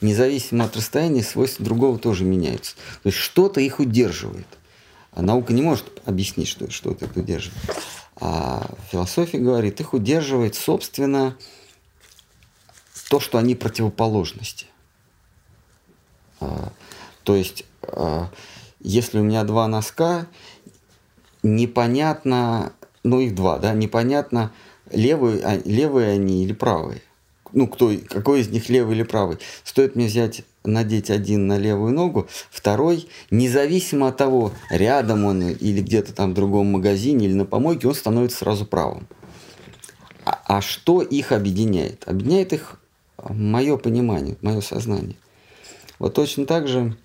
независимо от расстояния, свойства другого тоже меняются. То есть что-то их удерживает. А наука не может объяснить, что, что это удерживает. А философия говорит, их удерживает, собственно, то, что они противоположности. А, то есть, а, если у меня два носка, непонятно, ну их два, да, непонятно, левые, а, левые они или правые ну, кто, какой из них левый или правый. Стоит мне взять, надеть один на левую ногу, второй, независимо от того, рядом он или где-то там в другом магазине или на помойке, он становится сразу правым. А, а что их объединяет? Объединяет их мое понимание, мое сознание. Вот точно так же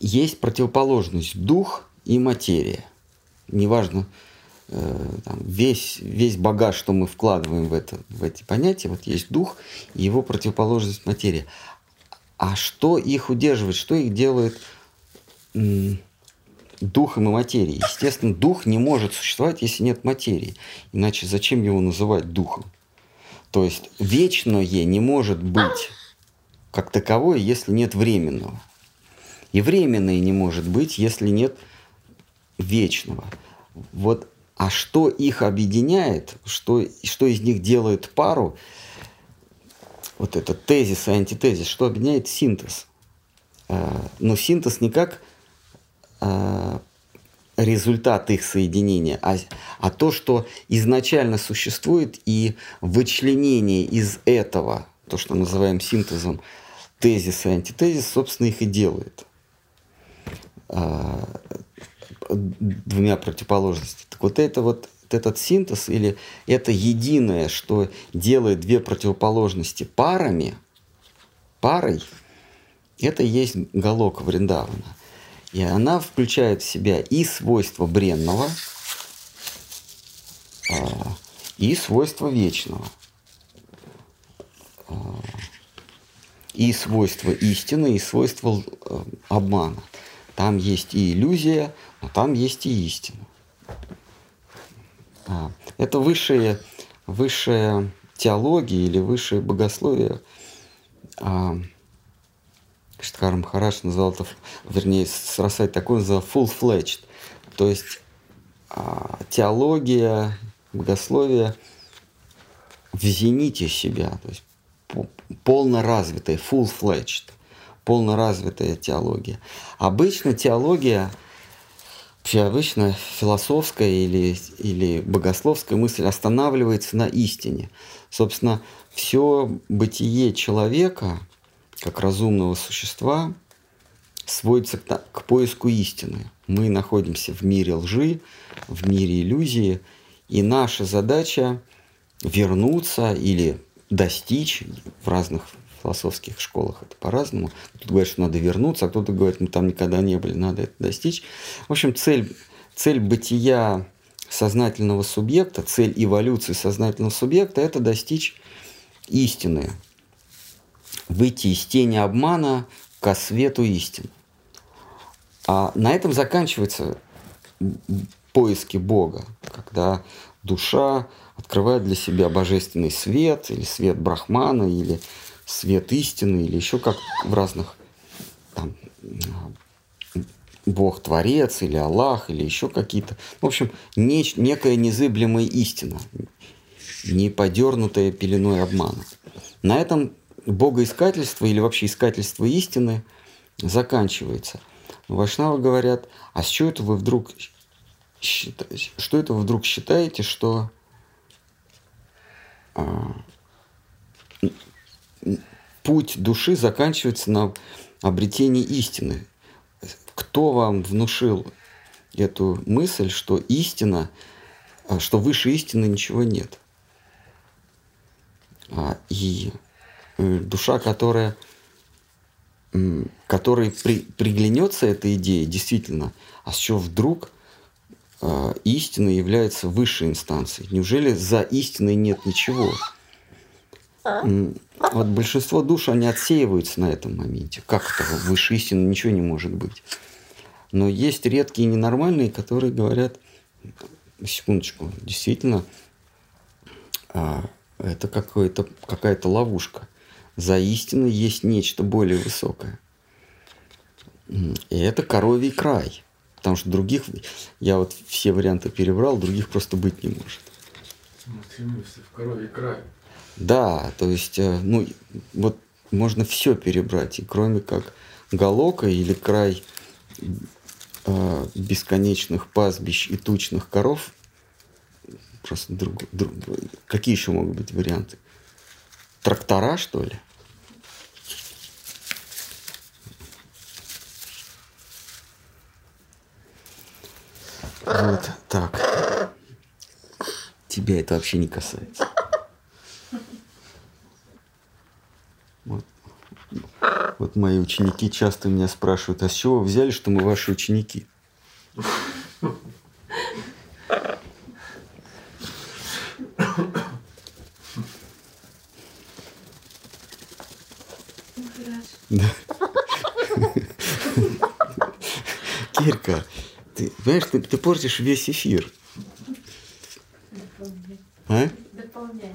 есть противоположность дух и материя. Неважно, Э, там, весь, весь багаж, что мы вкладываем в, это, в эти понятия, вот есть дух и его противоположность материя. А что их удерживает, что их делает духом и материей? Естественно, дух не может существовать, если нет материи. Иначе зачем его называть духом? То есть вечное не может быть как таковое, если нет временного. И временное не может быть, если нет вечного. Вот а что их объединяет, что, что из них делает пару, вот этот тезис и антитезис, что объединяет синтез. А, но синтез не как а, результат их соединения, а, а то, что изначально существует, и вычленение из этого, то, что называем синтезом, тезис и антитезис, собственно, их и делает а, двумя противоположностями. Так вот это вот этот синтез или это единое, что делает две противоположности парами, парой, это и есть галока Вриндавана. И она включает в себя и свойства бренного, а, и свойства вечного, а, и свойства истины, и свойства э, обмана. Там есть и иллюзия, но там есть и истина. А, это высшая, высшая теология или высшее богословие. А, Штхар Махарадж назвал это, вернее, Срасай такой назвал full-fledged. То есть а, теология, богословие в зените себя, то есть полно развитая, full-fledged, полно развитая теология. Обычно теология Вообще обычно философская или, или богословская мысль останавливается на истине. Собственно, все бытие человека, как разумного существа, сводится к, к поиску истины. Мы находимся в мире лжи, в мире иллюзии, и наша задача вернуться или достичь в разных философских школах это по-разному. Тут говорят, что надо вернуться, а кто-то говорит, мы там никогда не были, надо это достичь. В общем, цель, цель бытия сознательного субъекта, цель эволюции сознательного субъекта – это достичь истины, выйти из тени обмана к свету истины. А на этом заканчиваются поиски Бога, когда душа открывает для себя божественный свет, или свет Брахмана, или свет истины, или еще как в разных там, Бог-творец, или Аллах, или еще какие-то. В общем, неч- некая незыблемая истина, не подернутая пеленой обмана. На этом богоискательство или вообще искательство истины заканчивается. Вайшнавы говорят, а с чего это вы вдруг что это вы вдруг считаете, что а, путь души заканчивается на обретении истины. Кто вам внушил эту мысль, что истина, а, что выше истины ничего нет? А, и э, душа, которая, которой при, приглянется эта идея, действительно, а с чего вдруг э, истина является высшей инстанцией? Неужели за истиной нет ничего? Вот большинство душ, они отсеиваются на этом моменте. Как это? Выше истины ничего не может быть. Но есть редкие ненормальные, которые говорят, секундочку, действительно, а, это какая-то ловушка. За истиной есть нечто более высокое. И это коровий край. Потому что других, я вот все варианты перебрал, других просто быть не может. В коровий край. Да, то есть, э, ну, вот можно все перебрать, и кроме как Галока или край э, бесконечных пастбищ и тучных коров, просто друг, друг, какие еще могут быть варианты? Трактора, что ли? Вот так. Тебя это вообще не касается. Вот мои ученики часто меня спрашивают, а с чего вы взяли, что мы ваши ученики? Да. Кирка, ты понимаешь, ты, ты портишь весь эфир. А? Дополняй.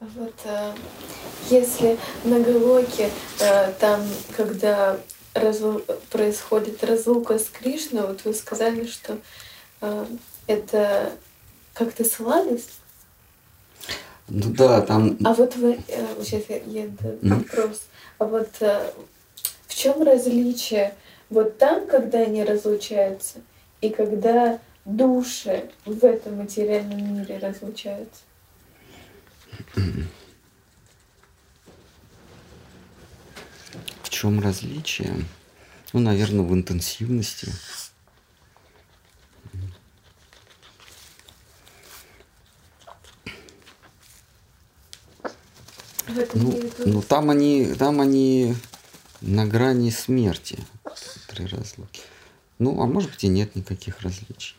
Вот э, если на Галоке э, там, когда разлу... происходит разлука с Кришной, вот вы сказали, что э, это как-то сладость. Ну да, там. А вот вы э, сейчас я, я вопрос. А вот в чем различие вот там, когда они разлучаются, и когда души в этом материальном мире разлучаются? чем различие? Ну, наверное, в интенсивности. Ну, ну там они, там они на грани смерти при разлуке. Ну, а может быть и нет никаких различий.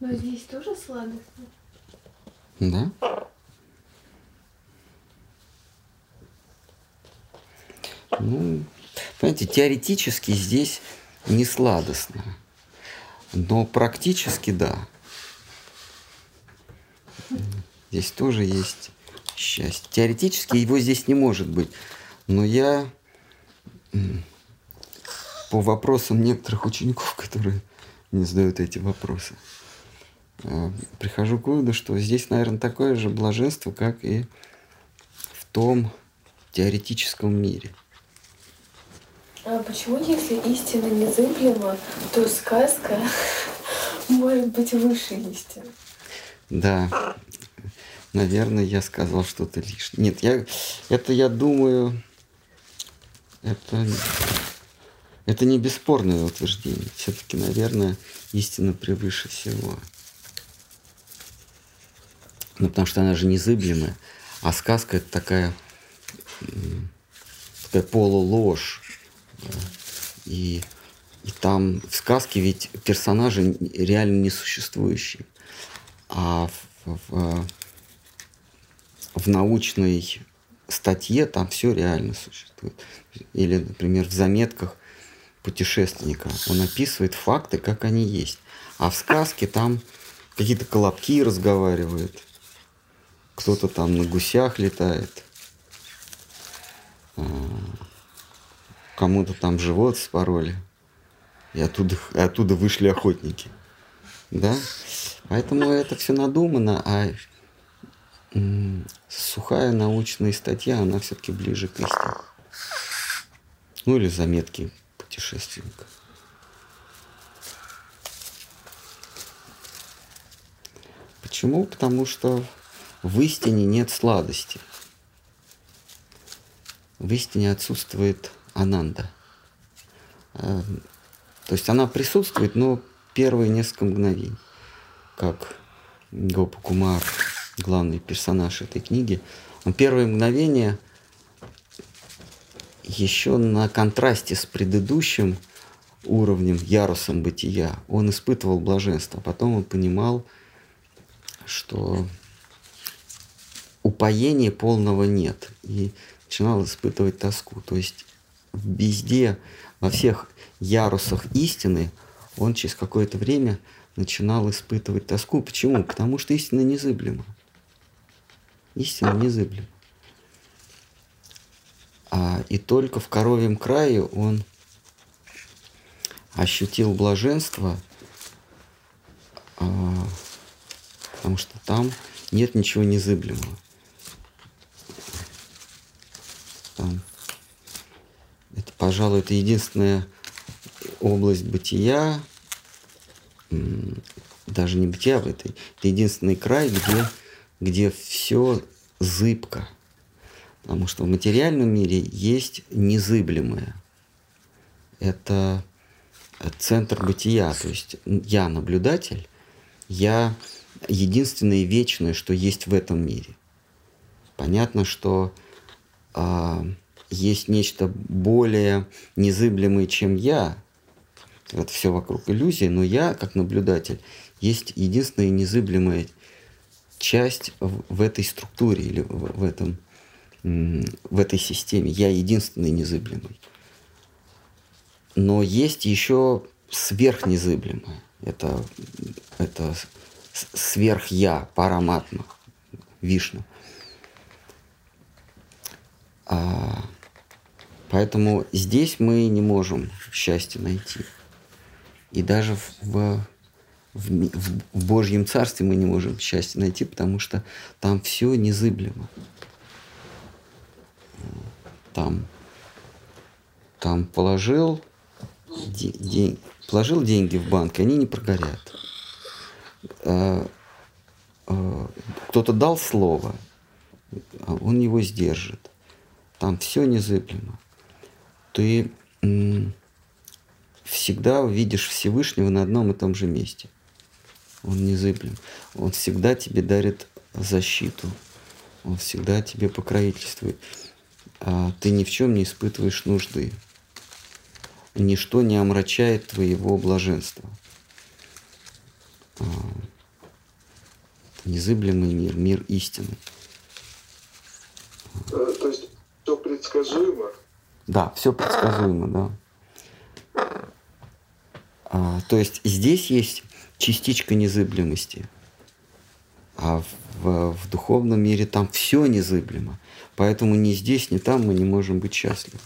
Но здесь тоже сладостно. Да? Ну, понимаете, теоретически здесь не сладостно, но практически да. Здесь тоже есть счастье. Теоретически его здесь не может быть, но я по вопросам некоторых учеников, которые не задают эти вопросы, Э, прихожу к выводу, что здесь, наверное, такое же блаженство, как и в том теоретическом мире. А почему, если истина незыблема, то сказка может быть выше истины? Да, наверное, я сказал что-то лишнее. Нет, я, это я думаю, это, это не бесспорное утверждение. Все-таки, наверное, истина превыше всего. Ну, потому что она же незыблемая. А сказка это такая, такая полуложь. И, и там в сказке ведь персонажи реально несуществующие. А в, в, в научной статье там все реально существует. Или, например, в заметках путешественника он описывает факты, как они есть. А в сказке там какие-то колобки разговаривают, кто-то там на гусях летает, а, кому-то там живот спороли, и оттуда, и оттуда вышли охотники. Да? Поэтому это все надумано, а сухая научная статья, она все-таки ближе к истине. Ну или заметки путешественника. Почему? Потому что в истине нет сладости. В истине отсутствует ананда. Э, то есть она присутствует, но первые несколько мгновений, как Гопа Кумар, главный персонаж этой книги, он первые мгновения еще на контрасте с предыдущим уровнем, ярусом бытия, он испытывал блаженство. Потом он понимал, что упоения полного нет. И начинал испытывать тоску. То есть везде, во всех ярусах истины, он через какое-то время начинал испытывать тоску. Почему? Потому что истина незыблема. Истина незыблема. А, и только в коровьем крае он ощутил блаженство, а, потому что там нет ничего незыблемого. Там, это, пожалуй, это единственная область бытия, даже не бытия в этой, это единственный край, где, где все зыбко. Потому что в материальном мире есть незыблемое. Это центр бытия. То есть я наблюдатель, я единственное вечное, что есть в этом мире. Понятно, что э, есть нечто более незыблемое, чем я. Это все вокруг иллюзии, но я, как наблюдатель, есть единственная незыблемая часть в, в этой структуре или в, в, этом, в этой системе. Я единственный незыблемый. Но есть еще сверхнезыблемое. Это, это сверх-я, параматма, Вишну. А, поэтому здесь мы не можем счастье найти. И даже в, в, в, в Божьем Царстве мы не можем счастье найти, потому что там все незыблемо. Там, там положил, де, положил деньги в банк, и они не прогорят. А, а, кто-то дал слово, а он его сдержит. Там все незыблемо. Ты всегда видишь Всевышнего на одном и том же месте. Он незыблем. Он всегда тебе дарит защиту. Он всегда тебе покровительствует. А ты ни в чем не испытываешь нужды. Ничто не омрачает твоего блаженства. А, незыблемый мир, мир истины. Э, то есть все предсказуемо? Да, все предсказуемо, да. А, то есть здесь есть частичка незыблемости, а в, в духовном мире там все незыблемо. Поэтому ни здесь, ни там мы не можем быть счастливы.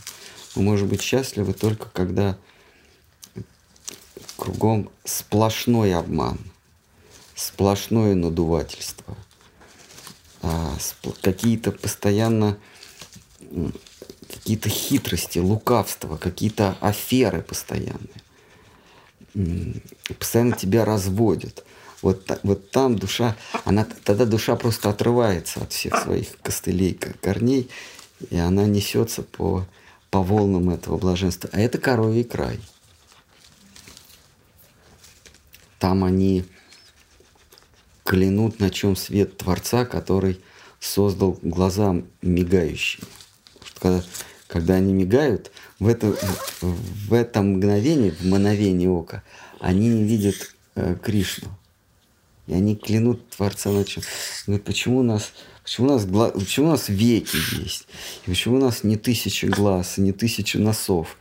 Мы можем быть счастливы только когда кругом сплошной обман – сплошное надувательство, а, какие-то постоянно какие-то хитрости, лукавства, какие-то аферы постоянные. Постоянно тебя разводят. Вот, вот там душа, она, тогда душа просто отрывается от всех своих костылей, корней, и она несется по, по волнам этого блаженства. А это коровий край. Там они клянут, на чем свет Творца, который создал глаза мигающие. Когда, когда они мигают, в это, в это мгновение, в мгновение ока, они не видят э, Кришну. И они клянут Творца ночью. Говорят, почему у нас, почему у нас, гла... почему у нас веки есть? И почему у нас не тысяча глаз, и не тысяча носов,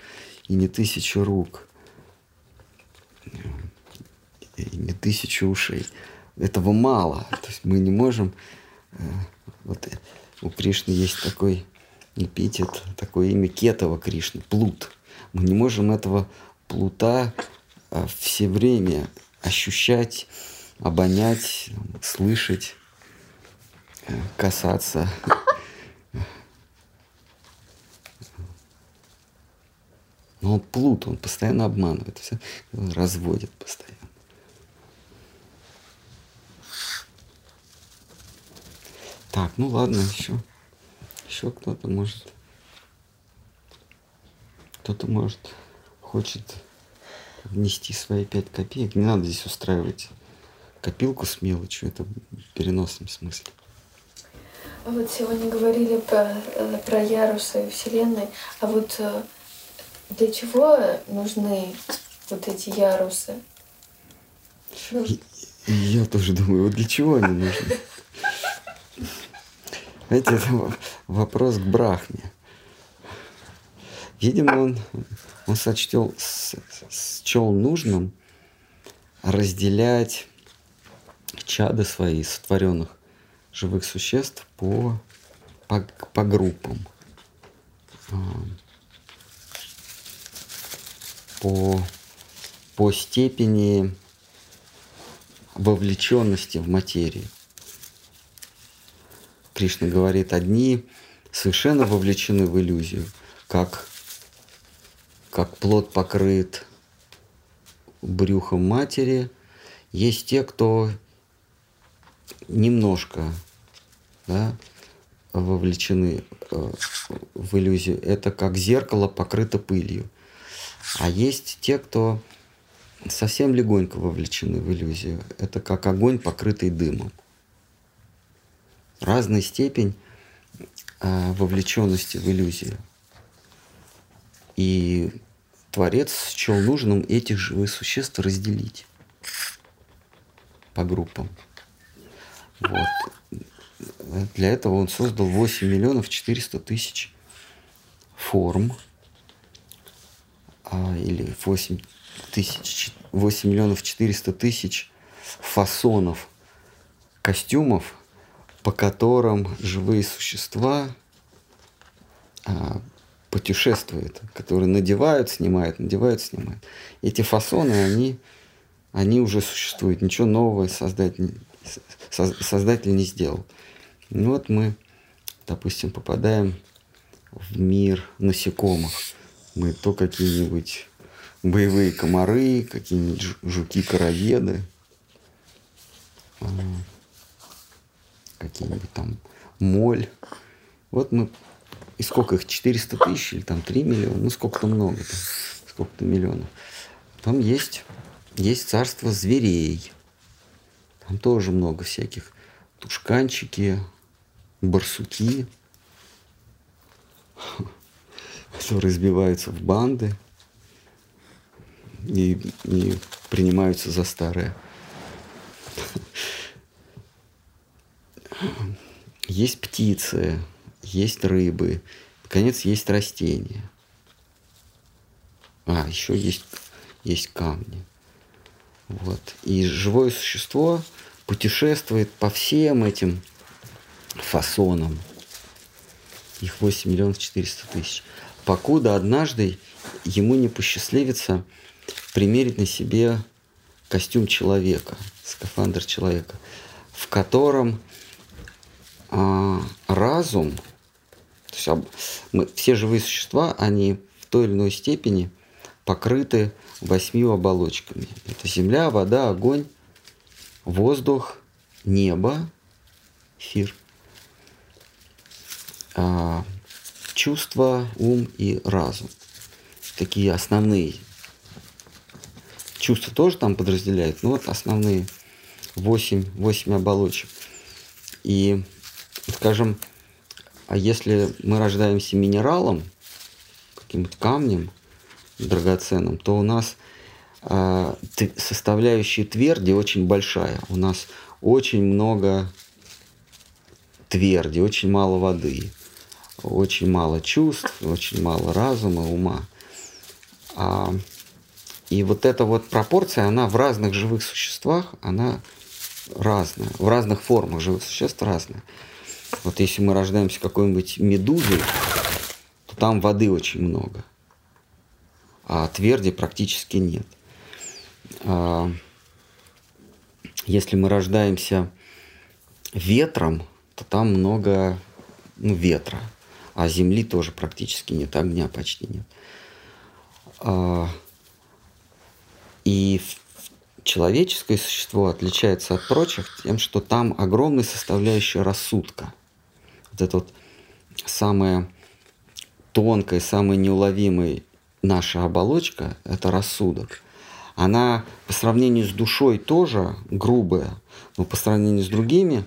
и не тысяча рук, и не тысяча ушей? Этого мало. То есть мы не можем... Э, вот у Кришны есть такой эпитет, такое имя Кетова Кришны, Плут. Мы не можем этого плута э, все время ощущать, обонять, слышать, э, касаться. Но он плут, он постоянно обманывает, все разводит постоянно. Так, ну ладно, еще. Еще кто-то может. Кто-то может, хочет внести свои пять копеек. Не надо здесь устраивать копилку с мелочью, это в переносном смысле. А вот сегодня говорили про, э, про ярусы Вселенной, а вот э, для чего нужны вот эти ярусы? Я тоже думаю, вот для чего они нужны? Знаете, это вопрос к Брахме. Видимо, он, он сочтел, счел нужным разделять чады свои, сотворенных живых существ по, по, по группам. А, по, по степени вовлеченности в материю. Кришна говорит, одни совершенно вовлечены в иллюзию, как, как плод покрыт брюхом матери. Есть те, кто немножко да, вовлечены э, в иллюзию. Это как зеркало покрыто пылью. А есть те, кто совсем легонько вовлечены в иллюзию. Это как огонь, покрытый дымом разная степень а, вовлеченности в иллюзию. И Творец счел нужным этих живых существ разделить по группам. Вот. Для этого он создал 8 миллионов 400 тысяч форм, а, или 8, тысяч, 8 миллионов 400 тысяч фасонов костюмов по которым живые существа а, путешествуют, которые надевают, снимают, надевают, снимают. Эти фасоны, они, они уже существуют, ничего нового создатель, создатель не сделал. Ну вот мы, допустим, попадаем в мир насекомых. Мы то какие-нибудь боевые комары, какие-нибудь жуки-караеды, а, какие-нибудь там моль. Вот мы, и сколько их, 400 тысяч или там 3 миллиона, ну сколько-то много, сколько-то миллионов. Там есть, есть царство зверей. Там тоже много всяких тушканчики, барсуки, которые разбиваются в банды и, и принимаются за старое. Есть птицы, есть рыбы, наконец, есть растения. А, еще есть, есть камни. Вот. И живое существо путешествует по всем этим фасонам. Их 8 миллионов 400 тысяч. Покуда однажды ему не посчастливится примерить на себе костюм человека, скафандр человека, в котором а, разум, то есть мы, все живые существа, они в той или иной степени покрыты восьмью оболочками. Это земля, вода, огонь, воздух, небо, эфир, а, чувство, ум и разум. Такие основные. Чувства тоже там подразделяют, но вот основные восемь, восемь оболочек. И скажем, а если мы рождаемся минералом, каким-то камнем драгоценным, то у нас а, составляющая тверди очень большая. У нас очень много тверди, очень мало воды, очень мало чувств, очень мало разума, ума. А, и вот эта вот пропорция, она в разных живых существах, она разная. В разных формах живых существ разная. Вот если мы рождаемся какой-нибудь медузой, то там воды очень много, а тверди практически нет. А, если мы рождаемся ветром, то там много ну, ветра, а земли тоже практически нет, огня почти нет. А, и человеческое существо отличается от прочих тем, что там огромная составляющая рассудка. Вот это вот самая тонкая, самая неуловимая наша оболочка – это рассудок. Она по сравнению с душой тоже грубая, но по сравнению с другими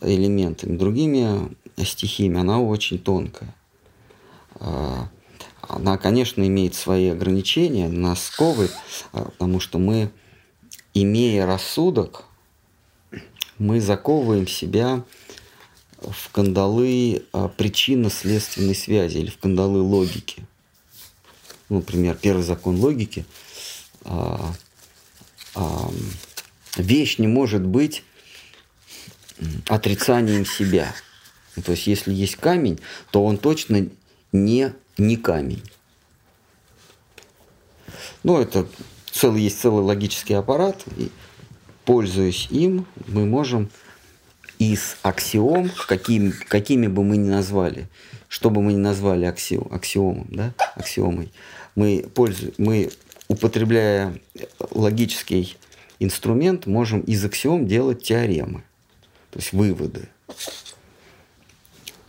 элементами, другими стихиями, она очень тонкая. А, она, конечно, имеет свои ограничения, нас сковывает, а, потому что мы, имея рассудок, мы заковываем себя в кандалы а, причинно-следственной связи или в кандалы логики. Ну, например, первый закон логики а, а, вещь не может быть отрицанием себя. Ну, то есть, если есть камень, то он точно не, не камень. Ну, это целый, есть целый логический аппарат, и, пользуясь им, мы можем из аксиом, какими, какими бы мы ни назвали, что бы мы ни назвали аксиом, аксиомом, да, аксиомой, мы, пользуем, мы, употребляя логический инструмент, можем из аксиом делать теоремы, то есть выводы.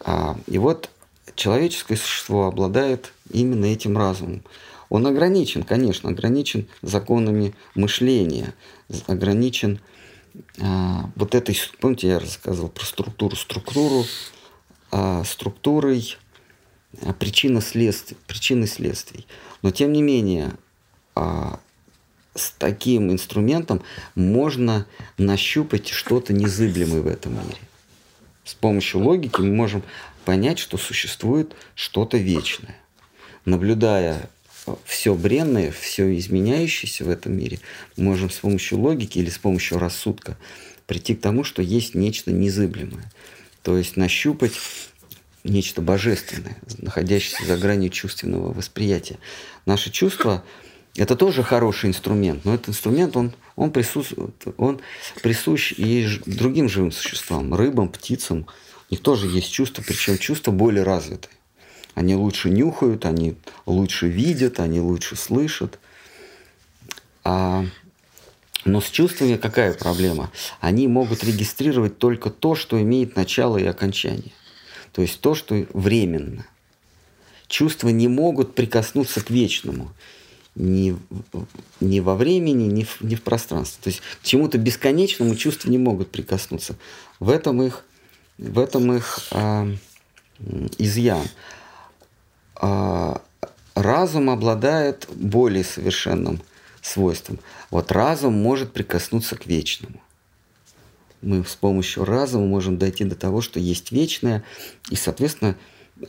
А, и вот человеческое существо обладает именно этим разумом. Он ограничен, конечно, ограничен законами мышления, ограничен а, вот этой, помните, я рассказывал про структуру, структуру, а, структурой а, причины следствий, причины следствий. Но тем не менее, а, с таким инструментом можно нащупать что-то незыблемое в этом мире. С помощью логики мы можем понять, что существует что-то вечное. Наблюдая все бренное, все изменяющееся в этом мире, мы можем с помощью логики или с помощью рассудка прийти к тому, что есть нечто незыблемое. То есть нащупать нечто божественное, находящееся за гранью чувственного восприятия. Наши чувства – это тоже хороший инструмент, но этот инструмент, он, он, присутствует, он присущ и другим живым существам, рыбам, птицам. У них тоже есть чувства, причем чувства более развитые. Они лучше нюхают, они лучше видят, они лучше слышат. А, но с чувствами какая проблема? Они могут регистрировать только то, что имеет начало и окончание. То есть то, что временно. Чувства не могут прикоснуться к вечному ни, ни во времени, ни в, ни в пространстве. То есть к чему-то бесконечному чувства не могут прикоснуться. В этом их, в этом их а, изъян разум обладает более совершенным свойством. Вот разум может прикоснуться к вечному. Мы с помощью разума можем дойти до того, что есть вечное, и, соответственно,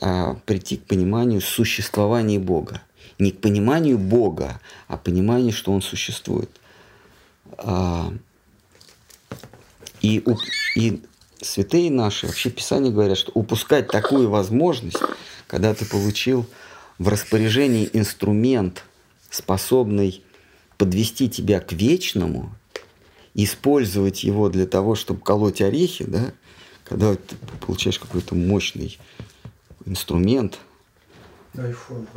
а, прийти к пониманию существования Бога. Не к пониманию Бога, а пониманию, что Он существует. А, и, и святые наши, вообще Писание говорят, что упускать такую возможность – когда ты получил в распоряжении инструмент, способный подвести тебя к вечному, использовать его для того, чтобы колоть орехи, да, когда ты получаешь какой-то мощный инструмент. iPhone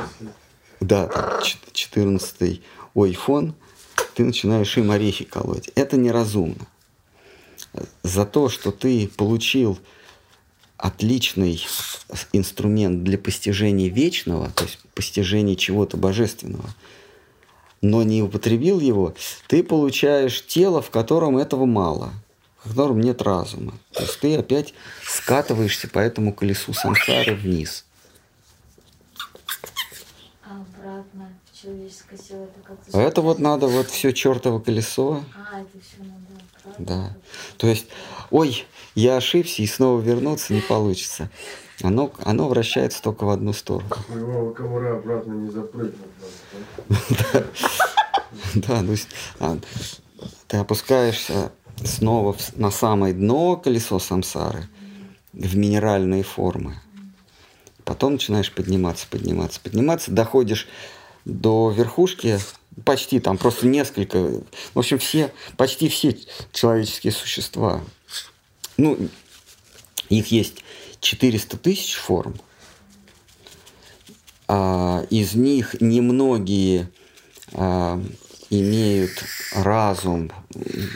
Да, 14 iPhone, ты начинаешь им орехи колоть. Это неразумно. За то, что ты получил отличный инструмент для постижения вечного, то есть постижения чего-то божественного, но не употребил его, ты получаешь тело, в котором этого мало, в котором нет разума. То есть ты опять скатываешься по этому колесу сансары вниз. А обратно, человеческое тело это как-то... Это вот надо вот все чертово колесо. А, это все надо. Да. То есть, ой, я ошибся и снова вернуться не получится. Оно, оно вращается только в одну сторону. Моего ковра обратно не запрыгнут. надо, Да, то есть а, ты опускаешься снова на самое дно колесо самсары в минеральные формы. Потом начинаешь подниматься, подниматься, подниматься, доходишь до верхушки, почти там просто несколько, в общем, все, почти все человеческие существа. Ну, их есть 400 тысяч форм. А, из них немногие а, имеют разум,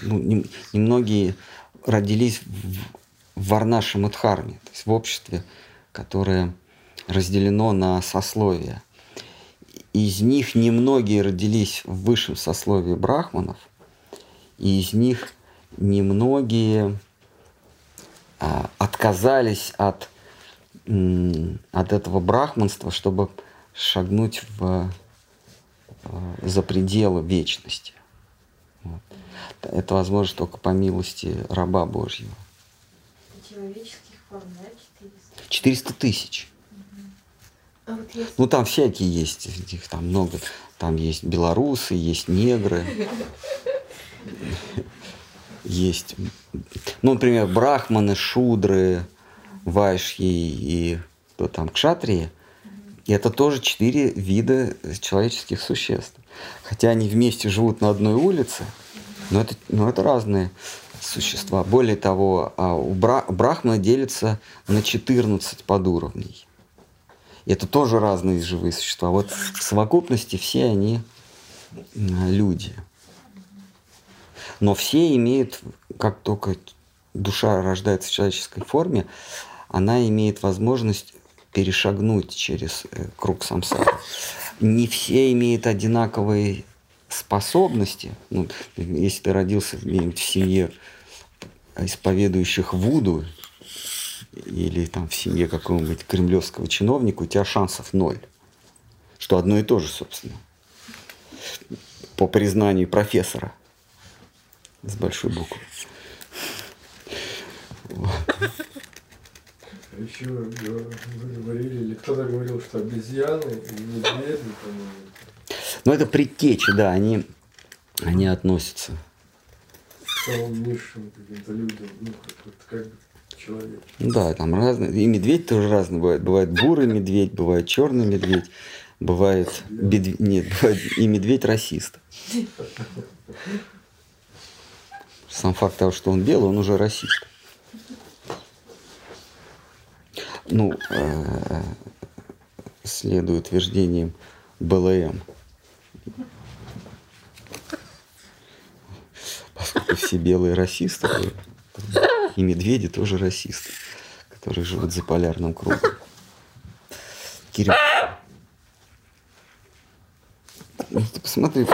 ну, нем- немногие родились в, в Варнаше Мадхарме, то есть в обществе, которое разделено на сословия. Из них немногие родились в высшем сословии брахманов, и из них немногие а, отказались от, от этого брахманства, чтобы шагнуть в, э, за пределы вечности. Вот. Это возможно только по милости раба Божьего. Человеческих форм, да, 400? 400 тысяч. А. Ну, там всякие есть, их там много. Там есть белорусы, есть негры. Есть, ну, например, брахманы, шудры, вайшьи и кто там, кшатрии. И это тоже четыре вида человеческих существ. Хотя они вместе живут на одной улице, но это, но это разные существа. Более того, а у бра- брахмана делится на 14 подуровней. Это тоже разные живые существа. Вот в совокупности все они люди. Но все имеют, как только душа рождается в человеческой форме, она имеет возможность перешагнуть через э, круг самсары. Не все имеют одинаковые способности. Ну, если ты родился в семье исповедующих Вуду или там в семье какого-нибудь кремлевского чиновника, у тебя шансов ноль. Что одно и то же, собственно. По признанию профессора. С большой буквы. А еще вы говорили, или кто-то говорил, что обезьяны и медведи, по-моему, Но это предтечи, да, они, они относятся. к самым низшим каким-то людям, ну, как, как человек. Да, там разные. И медведь тоже разный бывает. Бывает бурый медведь, бывает черный медведь, бывает бед- нет, бывает и медведь расист. Сам факт того, что он белый, он уже расист. Ну, э, следуя утверждениям БЛМ. Поскольку все белые расисты, и медведи тоже расисты, которые живут за полярным кругом. Кирилл. Ну, ты посмотри.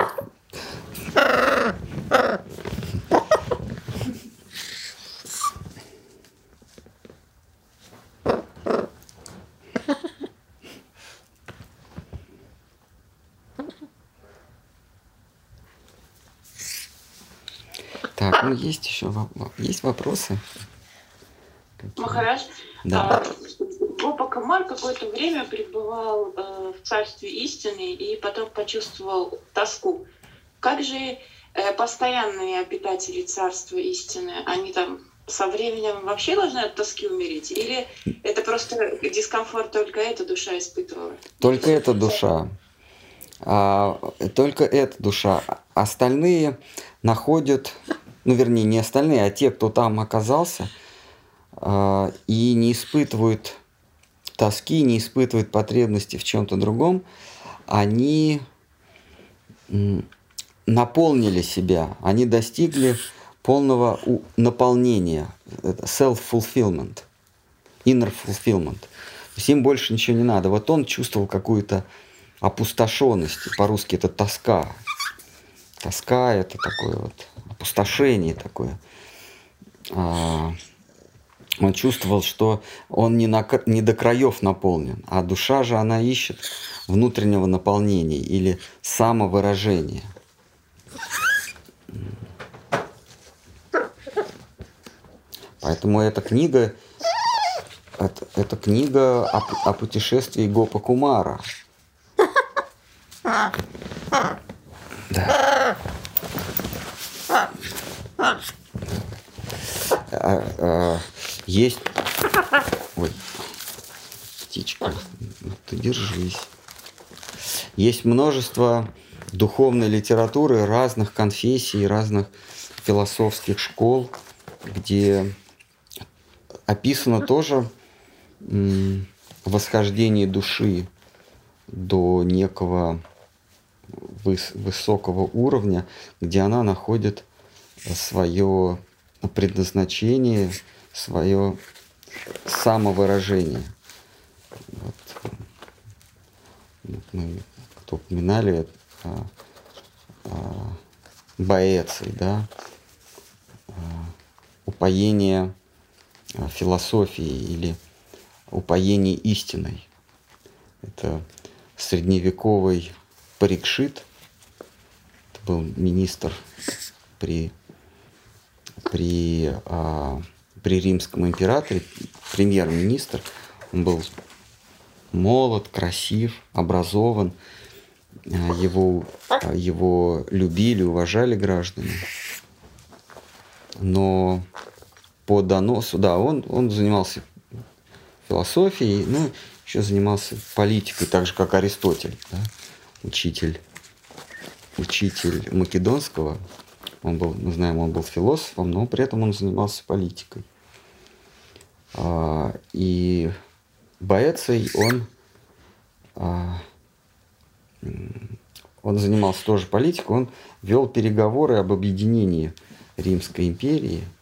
Так, ну есть еще есть вопросы? Какие? Махарадж, Да. а, Баба Камар какое-то время пребывал э, в царстве истины и потом почувствовал тоску. Как же э, постоянные обитатели царства истины, они там со временем вообще должны от тоски умереть? Или это просто дискомфорт только эта душа испытывала? Только эта душа. А, только эта душа. Остальные находят, ну вернее не остальные, а те, кто там оказался, а, и не испытывают тоски, не испытывают потребности в чем-то другом, они наполнили себя, они достигли полного наполнения, self-fulfillment, inner fulfillment. Им больше ничего не надо. Вот он чувствовал какую-то опустошенность, по-русски это тоска. Тоска это такое вот опустошение такое. А, он чувствовал, что он не, на, не до краев наполнен, а душа же она ищет внутреннего наполнения или самовыражения. Поэтому эта книга это, это книга о, о путешествии Гопа Кумара. Да. А, а, есть... Ой, птичка, ну ты держись. Есть множество духовной литературы разных конфессий, разных философских школ, где описано тоже восхождение души до некого выс высокого уровня, где она находит свое предназначение, свое самовыражение. Вот. Мы кто упоминали а, а, Боэций, да, а, упоение философии или упоение истиной. Это средневековый Парикшит, это был министр при, при, а, при римском императоре, премьер-министр. Он был молод, красив, образован. А, его, а, его любили, уважали граждане. Но по доносу, да, он, он занимался философией, ну, еще занимался политикой, так же, как Аристотель, да, учитель, учитель македонского. Он был, мы знаем, он был философом, но при этом он занимался политикой. А, и Боэций, он, а, он занимался тоже политикой, он вел переговоры об объединении Римской империи –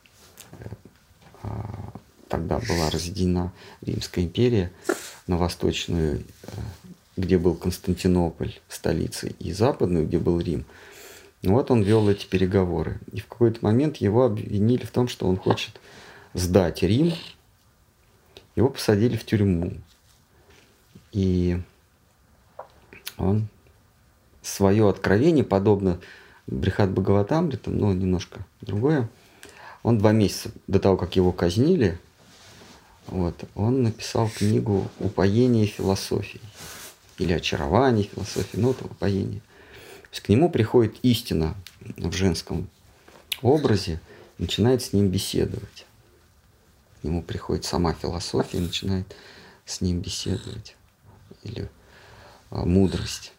а, тогда была разъединена Римская империя на восточную, э, где был Константинополь, столицей, и западную, где был Рим. Вот он вел эти переговоры. И в какой-то момент его обвинили в том, что он хочет сдать Рим. Его посадили в тюрьму. И он свое откровение, подобно Брихат Бхагаватамритам, но немножко другое, он два месяца до того, как его казнили, вот, он написал книгу «Упоение философии» или «Очарование философии», ну, это «Упоение». Есть к нему приходит истина в женском образе, начинает с ним беседовать. К нему приходит сама философия, начинает с ним беседовать. Или а, мудрость.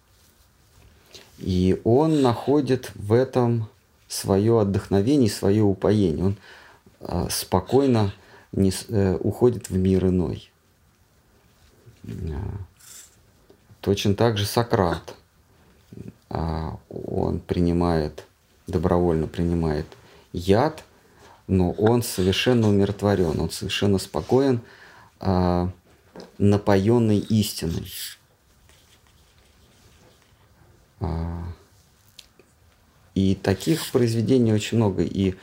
И он находит в этом свое отдохновение, свое упоение. Он а, спокойно не, э, уходит в мир иной. А, точно так же Сократ. А, он принимает, добровольно принимает яд, но он совершенно умиротворен, он совершенно спокоен, а, напоенный истиной. А, и таких произведений очень много. И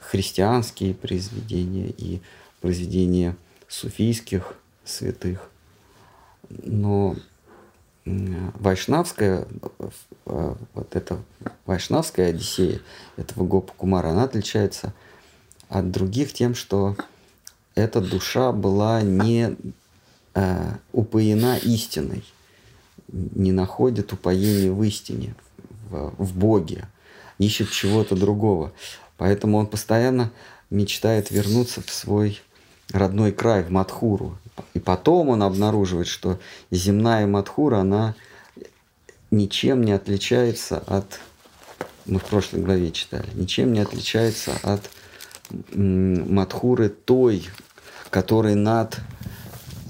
христианские произведения, и произведения суфийских святых. Но Вайшнавская, э, вот эта Вайшнавская Одиссея этого Гопа Кумара, она отличается от других тем, что эта душа была не э, упоена истиной, не находит упоения в истине, в, в Боге ищет чего-то другого. Поэтому он постоянно мечтает вернуться в свой родной край, в Мадхуру. И потом он обнаруживает, что земная Мадхура, она ничем не отличается от, мы в прошлой главе читали, ничем не отличается от Мадхуры той, которая над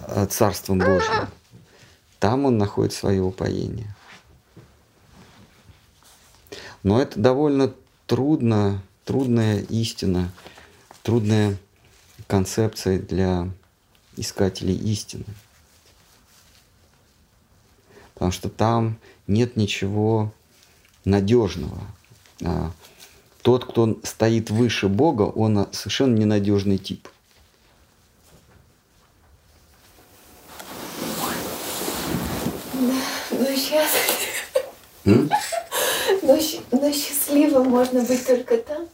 э, Царством Божьим. Там он находит свое упоение. Но это довольно трудно, трудная истина, трудная концепция для искателей истины. Потому что там нет ничего надежного. А тот, кто стоит выше Бога, он совершенно ненадежный тип. Да. Ну, сейчас. Но, но счастливым можно быть только там?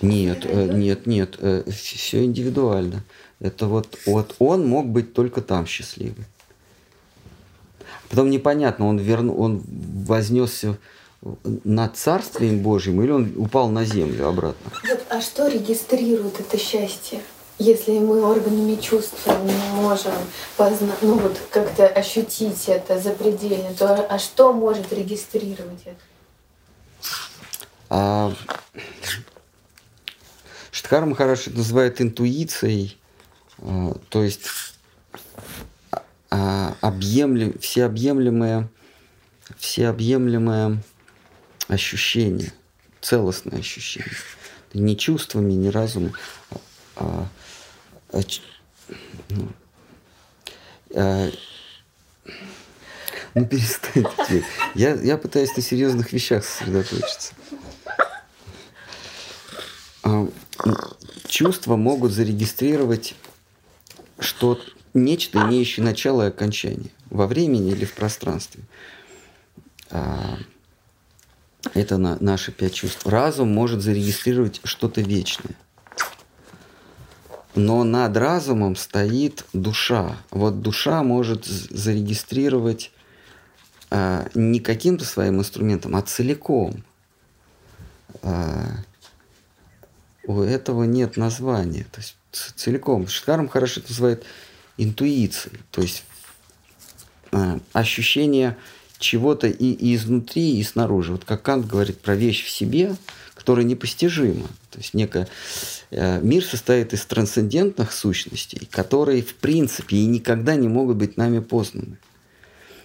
Нет, э, нет, нет, э, все индивидуально. Это вот, вот он мог быть только там счастливый. Потом непонятно, он, верну, он вознесся над Царствием Божьим или он упал на землю обратно? Вот, а что регистрирует это счастье? Если мы органами чувства не можем позна... ну, вот, как-то ощутить это запредельно, то а что может регистрировать это? А... Штхар Махараш называет интуицией, а, то есть а, объемлем, всеобъемлемое, всеобъемлемое ощущение, целостное ощущение. Не чувствами, не разумом, а, а, ну, а, ну перестаньте. Я, я пытаюсь на серьезных вещах сосредоточиться. А, чувства могут зарегистрировать что нечто, имеющее начало и окончание во времени или в пространстве. А, это на, наши пять чувств. Разум может зарегистрировать что-то вечное. Но над разумом стоит душа. Вот душа может зарегистрировать а, не каким-то своим инструментом, а целиком. А, у этого нет названия. То есть целиком. Шткарм хорошо это называет интуицией. То есть а, ощущение чего-то и, и изнутри, и снаружи. Вот как Кант говорит про вещь в себе, которая непостижима. То есть некая, э, мир состоит из трансцендентных сущностей, которые в принципе и никогда не могут быть нами познаны.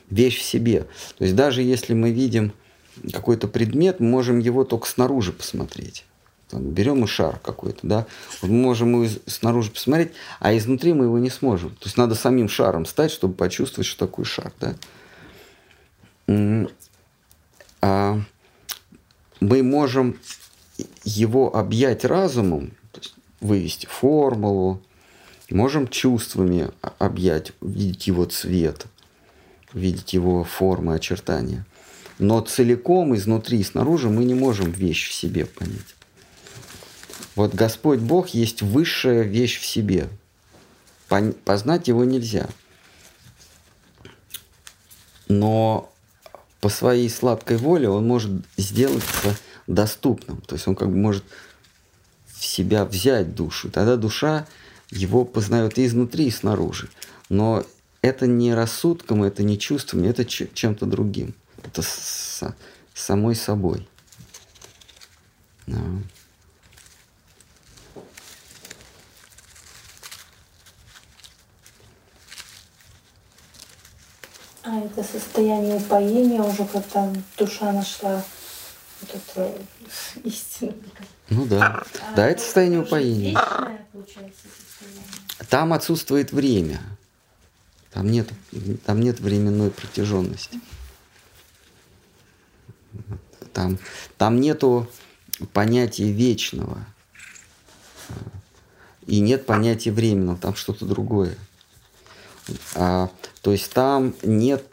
Вещь в себе. То есть даже если мы видим какой-то предмет, мы можем его только снаружи посмотреть. Там, берем и шар какой-то, да, вот мы можем его снаружи посмотреть, а изнутри мы его не сможем. То есть надо самим шаром стать, чтобы почувствовать, что такое шар, да а мы можем его объять разумом, то есть вывести формулу, можем чувствами объять, видеть его цвет, видеть его формы, очертания. Но целиком изнутри и снаружи мы не можем вещь в себе понять. Вот Господь Бог есть высшая вещь в себе. Познать его нельзя. Но по своей сладкой воле он может сделаться доступным. То есть он как бы может в себя взять душу. Тогда душа его познает и изнутри, и снаружи. Но это не рассудком, это не чувством, это чем-то другим. Это с самой собой. Да. А это состояние упоения уже, когда душа нашла вот эту истину. Ну да. А да, это состояние упоения. Там отсутствует время. Там нет, там нет временной протяженности. Там, там нету понятия вечного. И нет понятия временного, там что-то другое. А, то есть там нет,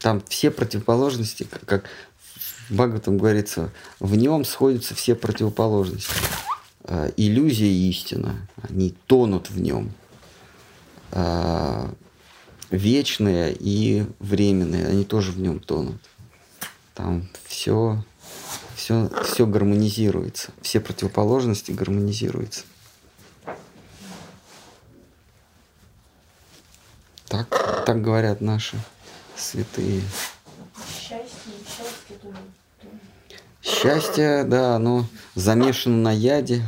там все противоположности, как в Бхагаватам говорится, в нем сходятся все противоположности. А, иллюзия и истина, они тонут в нем. А, вечные и временные, они тоже в нем тонут. Там все, все, все гармонизируется, все противоположности гармонизируются. Так, так говорят наши святые. Счастье, счастье, думаю. Счастье, да, оно замешано на яде,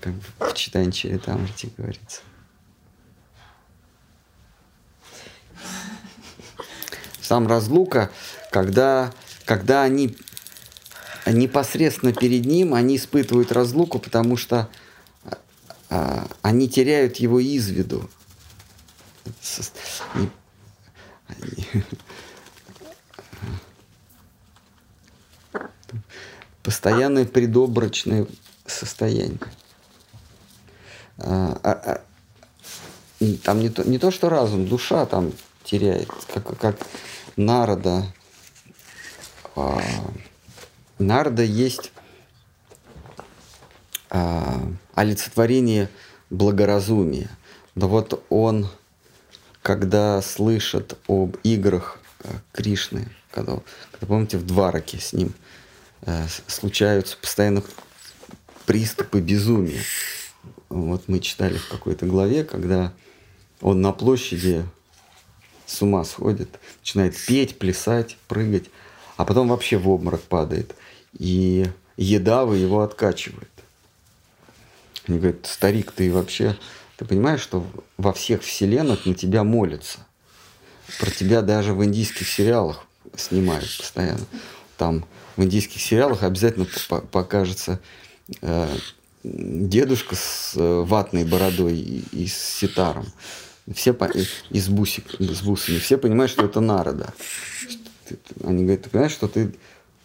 как в читании Чаритамрити говорится. Сам разлука, когда, когда они непосредственно перед ним, они испытывают разлуку, потому что а, они теряют его из виду постоянное предобрачное состояние. А, а, а, там не то, не то, что разум, душа там теряет. Как, как Народа. А, есть олицетворение благоразумия. Но вот он, когда слышит об играх э, Кришны, когда, когда помните, в Двараке с ним э, случаются постоянно приступы безумия. Вот мы читали в какой-то главе, когда он на площади с ума сходит, начинает петь, плясать, прыгать, а потом вообще в обморок падает. И едавы его откачивает. Они говорят, старик, ты вообще, ты понимаешь, что во всех вселенных на тебя молятся. Про тебя даже в индийских сериалах снимают постоянно. Там в индийских сериалах обязательно покажется э, дедушка с э, ватной бородой и, и с ситаром. Все по, и с, бусик, с бусами. Все понимают, что это народа. Они говорят, ты понимаешь, что ты,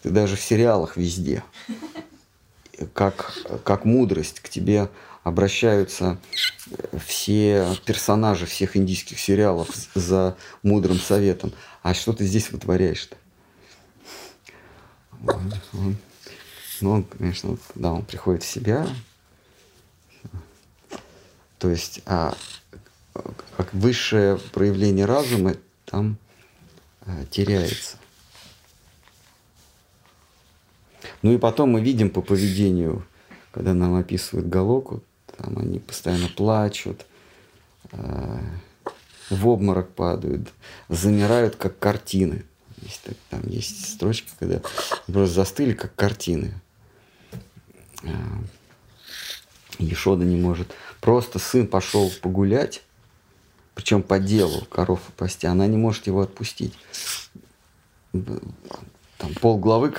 ты даже в сериалах везде. Как, как мудрость к тебе обращаются все персонажи всех индийских сериалов за мудрым советом. А что ты здесь вытворяешь-то? Ну, он, конечно, да, он приходит в себя. То есть, а как высшее проявление разума там а, теряется. Ну и потом мы видим по поведению, когда нам описывают Галоку, там они постоянно плачут, э, в обморок падают, замирают как картины. Есть, там есть строчки, когда просто застыли как картины. Э, Ешода не может. Просто сын пошел погулять, причем по делу коров пасти, она не может его отпустить. Там пол главы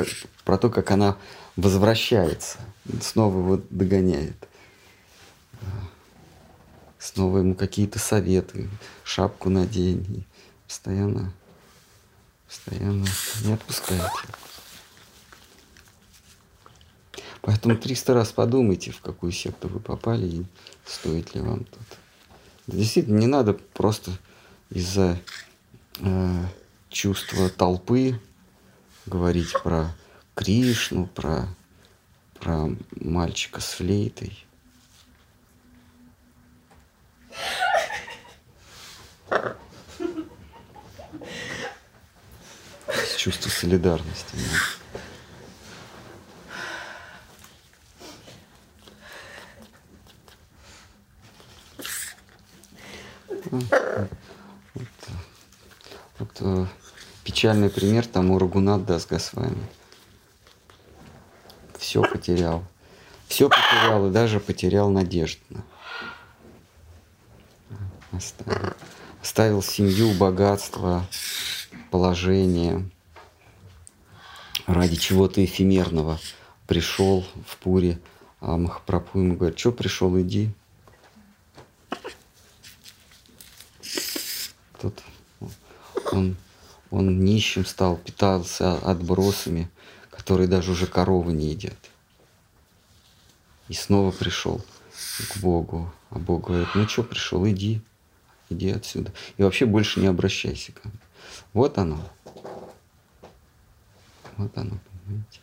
про то, как она возвращается, снова его догоняет. Снова ему какие-то советы, шапку надень. Постоянно, постоянно не отпускает. Поэтому 300 раз подумайте, в какую секту вы попали и стоит ли вам тут. Действительно, не надо просто из-за э, чувства толпы говорить про Кришну, про, про мальчика с флейтой. С чувства солидарности. Да. Вот, вот, вот, печальный пример тому Рагунат Дас Госвами. Все потерял. Все потерял и даже потерял надежду. Оставил, оставил семью, богатство, положение ради чего-то эфемерного. Пришел в Пуре, а Махапрабху ему говорит, что пришел, иди. Тут он он нищим стал, питался отбросами, которые даже уже коровы не едят. И снова пришел к Богу. А Бог говорит, ну что пришел, иди, иди отсюда. И вообще больше не обращайся ко мне. Вот оно. Вот оно, понимаете.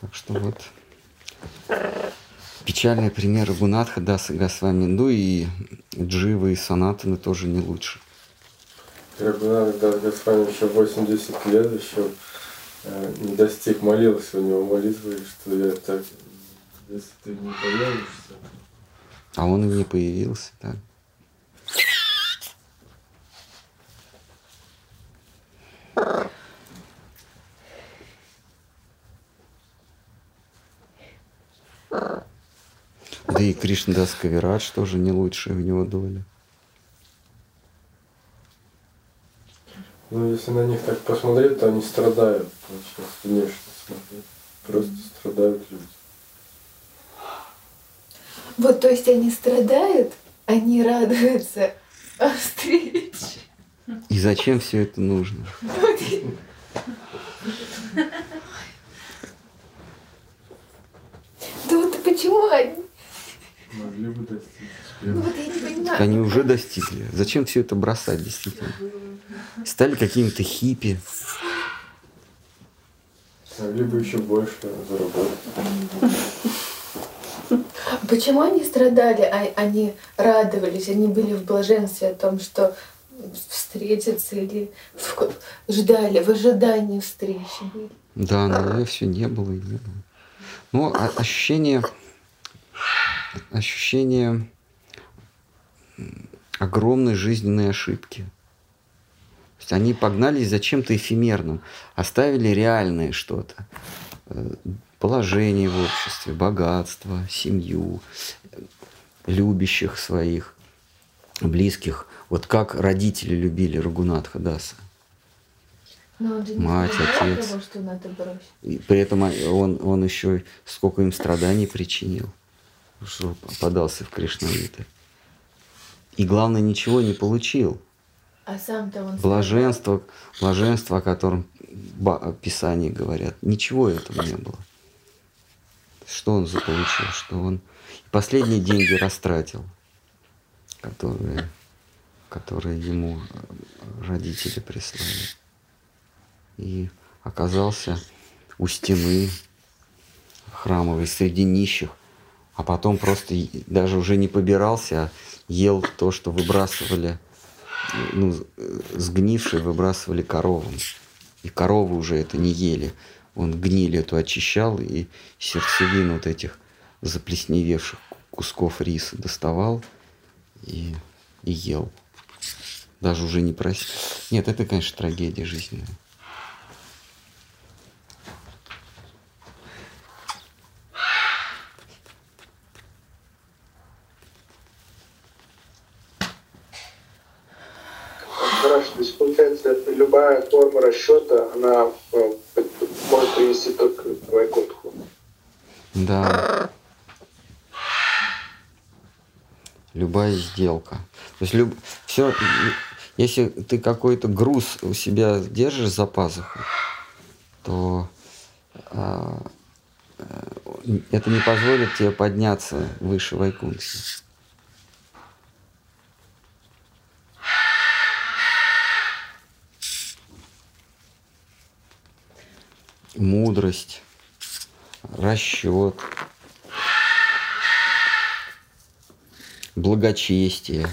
Так что вот печальный пример Гунатха Даса Госвами. Ну и Дживы и Санатаны тоже не лучше. Рагунат Дас Госвами еще 80 лет еще э, не достиг, молился у него молитвы, что я так, если ты не появишься. А он и не появился, да. Да и Кришнадас Кавирадж тоже не лучшая у него доля. Ну, если на них так посмотреть, то они страдают. Вот сейчас внешне смотреть. Просто страдают люди. Вот, то есть они страдают, они радуются о встрече. И зачем все это нужно? Да вот почему Могли бы достичь. Ну вот я не понимаю. Так они уже достигли. Зачем все это бросать, действительно? Стали какими-то хиппи. Могли бы еще больше заработать. Почему они страдали, а они радовались, они были в блаженстве о том, что встретятся или в- ждали, в ожидании встречи были. Да, но все не было и не было. Ну, а- ощущение, ощущение огромной жизненной ошибки. То есть они погнались за чем-то эфемерным, оставили реальное что-то. Э, Положение в обществе, богатство, семью, любящих своих, близких. Вот как родители любили Рагунатха Даса. Не Мать, отец. того. И при этом он, он еще сколько им страданий причинил, что подался в Кришнавиты. И главное, ничего не получил. А сам-то он Блаженство, блаженство, о котором Писании говорят, ничего этого не было. Что он заполучил? Что он последние деньги растратил, которые, которые ему родители прислали. И оказался у стены храмовой среди нищих, а потом просто даже уже не побирался, а ел то, что выбрасывали, ну, э, сгнившие выбрасывали коровам. И коровы уже это не ели. Он гниль эту очищал и сердцевину вот этих заплесневевших кусков риса доставал и, и ел. Даже уже не просил. Нет, это, конечно, трагедия жизненная. Хорошо, то есть получается, любая форма расчета, она э, может привести только к Вайкунтху. Да. Любая сделка. То есть люб... все, если ты какой-то груз у себя держишь за пазухой, то а, э, это не позволит тебе подняться выше Вайкунтхи. Мудрость, расчет, благочестие.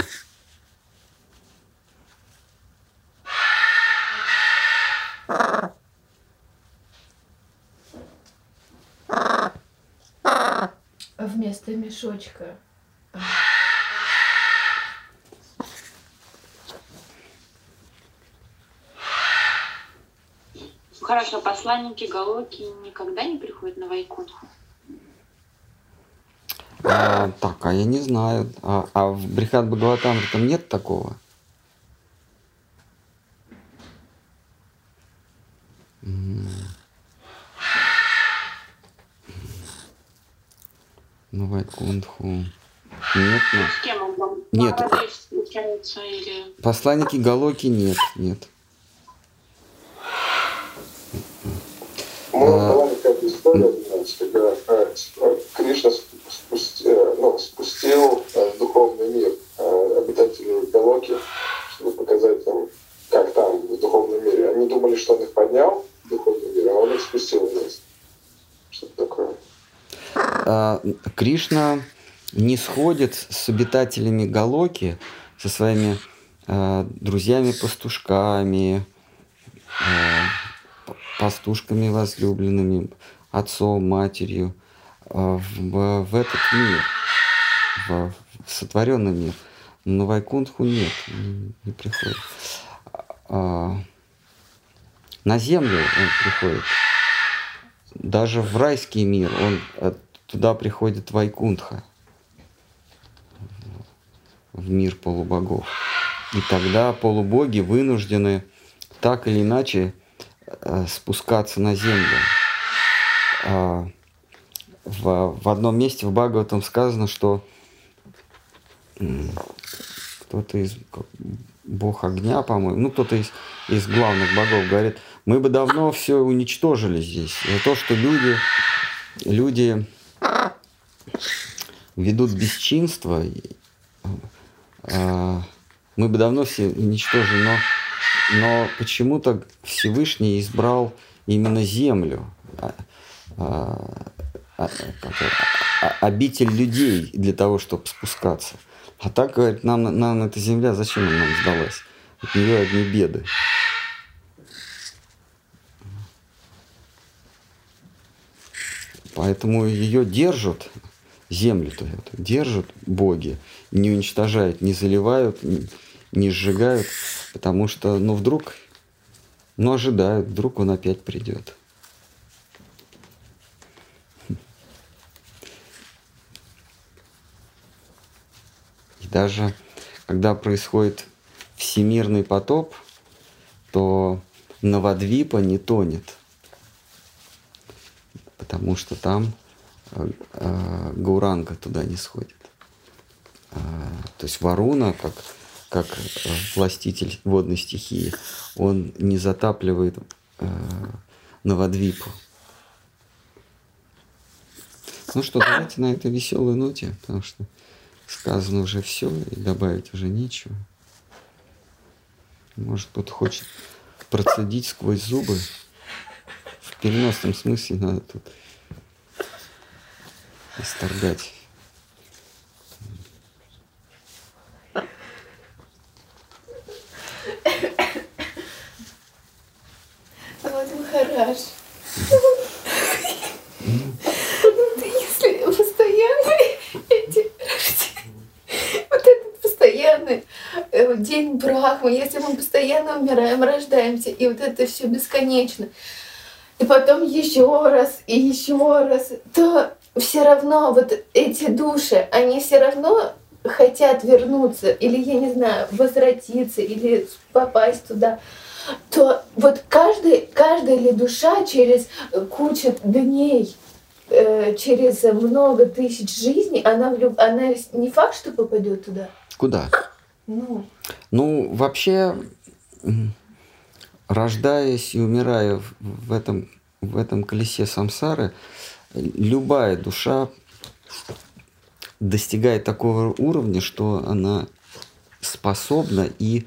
вместо мешочка. Хорошо, посланники Галоки никогда не приходят на Вайкунху? А, так, а я не знаю. А, а в Брихат Бхагаватамре там нет такого? Ну, Вайкунтху. Нет, нет. с кем он там? Нет. Или... Посланники Галоки нет, нет. Мы А. была какая-то история, знаете, когда э, э, Кришна спусти- э, ну, спустил э, в духовный мир э, обитателей Галоки, чтобы показать им, как там в духовном мире. Они думали, что он их поднял в духовный мир, а он их спустил вниз. Что-то такое. А, Кришна не сходит с обитателями Галоки, со своими а, друзьями-пастушками, п- пастушками возлюбленными, отцом, матерью, а, в, в этот мир, в, в сотворенный мир. На Вайкунтху нет, не, не приходит. А, на землю он приходит. Даже в райский мир он э, туда приходит Вайкунтха, в мир полубогов. И тогда полубоги вынуждены так или иначе э, спускаться на землю. А, в, в одном месте в Бхагаватам сказано, что кто-то из бог огня, по-моему, ну кто-то из, из главных богов говорит, мы бы давно все уничтожили здесь. За то, что люди, люди ведут бесчинство, а, мы бы давно все уничтожены, но, но почему-то Всевышний избрал именно землю, а, а, обитель людей для того, чтобы спускаться. А так, говорит, нам, нам эта земля, зачем она нам сдалась? От нее одни беды. Поэтому ее держат, землю-то эту, держат боги, не уничтожают, не заливают, не, сжигают, потому что, ну, вдруг, ну, ожидают, вдруг он опять придет. И даже когда происходит всемирный потоп, то Навадвипа не тонет, потому что там Гауранга туда не сходит. Э, то есть Варуна, как, как э, властитель водной стихии, он не затапливает э, Навадвипу. Ну что, давайте на этой веселой ноте, потому что сказано уже все, и добавить уже нечего. Может, кто-то хочет процедить сквозь зубы. В переносном смысле надо тут исторгать. Вот Махараш. Если постоянно эти вот этот постоянный э, день Брахмы, если мы постоянно умираем, рождаемся, и вот это все бесконечно, и потом еще раз, и еще раз, то все равно вот эти души, они все равно хотят вернуться, или, я не знаю, возвратиться, или попасть туда, то вот каждый, каждая ли душа через кучу дней, э, через много тысяч жизней, она, влюб... она не факт, что попадет туда. Куда? Ну, Ну, вообще, рождаясь и умирая в- в этом, в этом колесе самсары, любая душа достигает такого уровня, что она способна и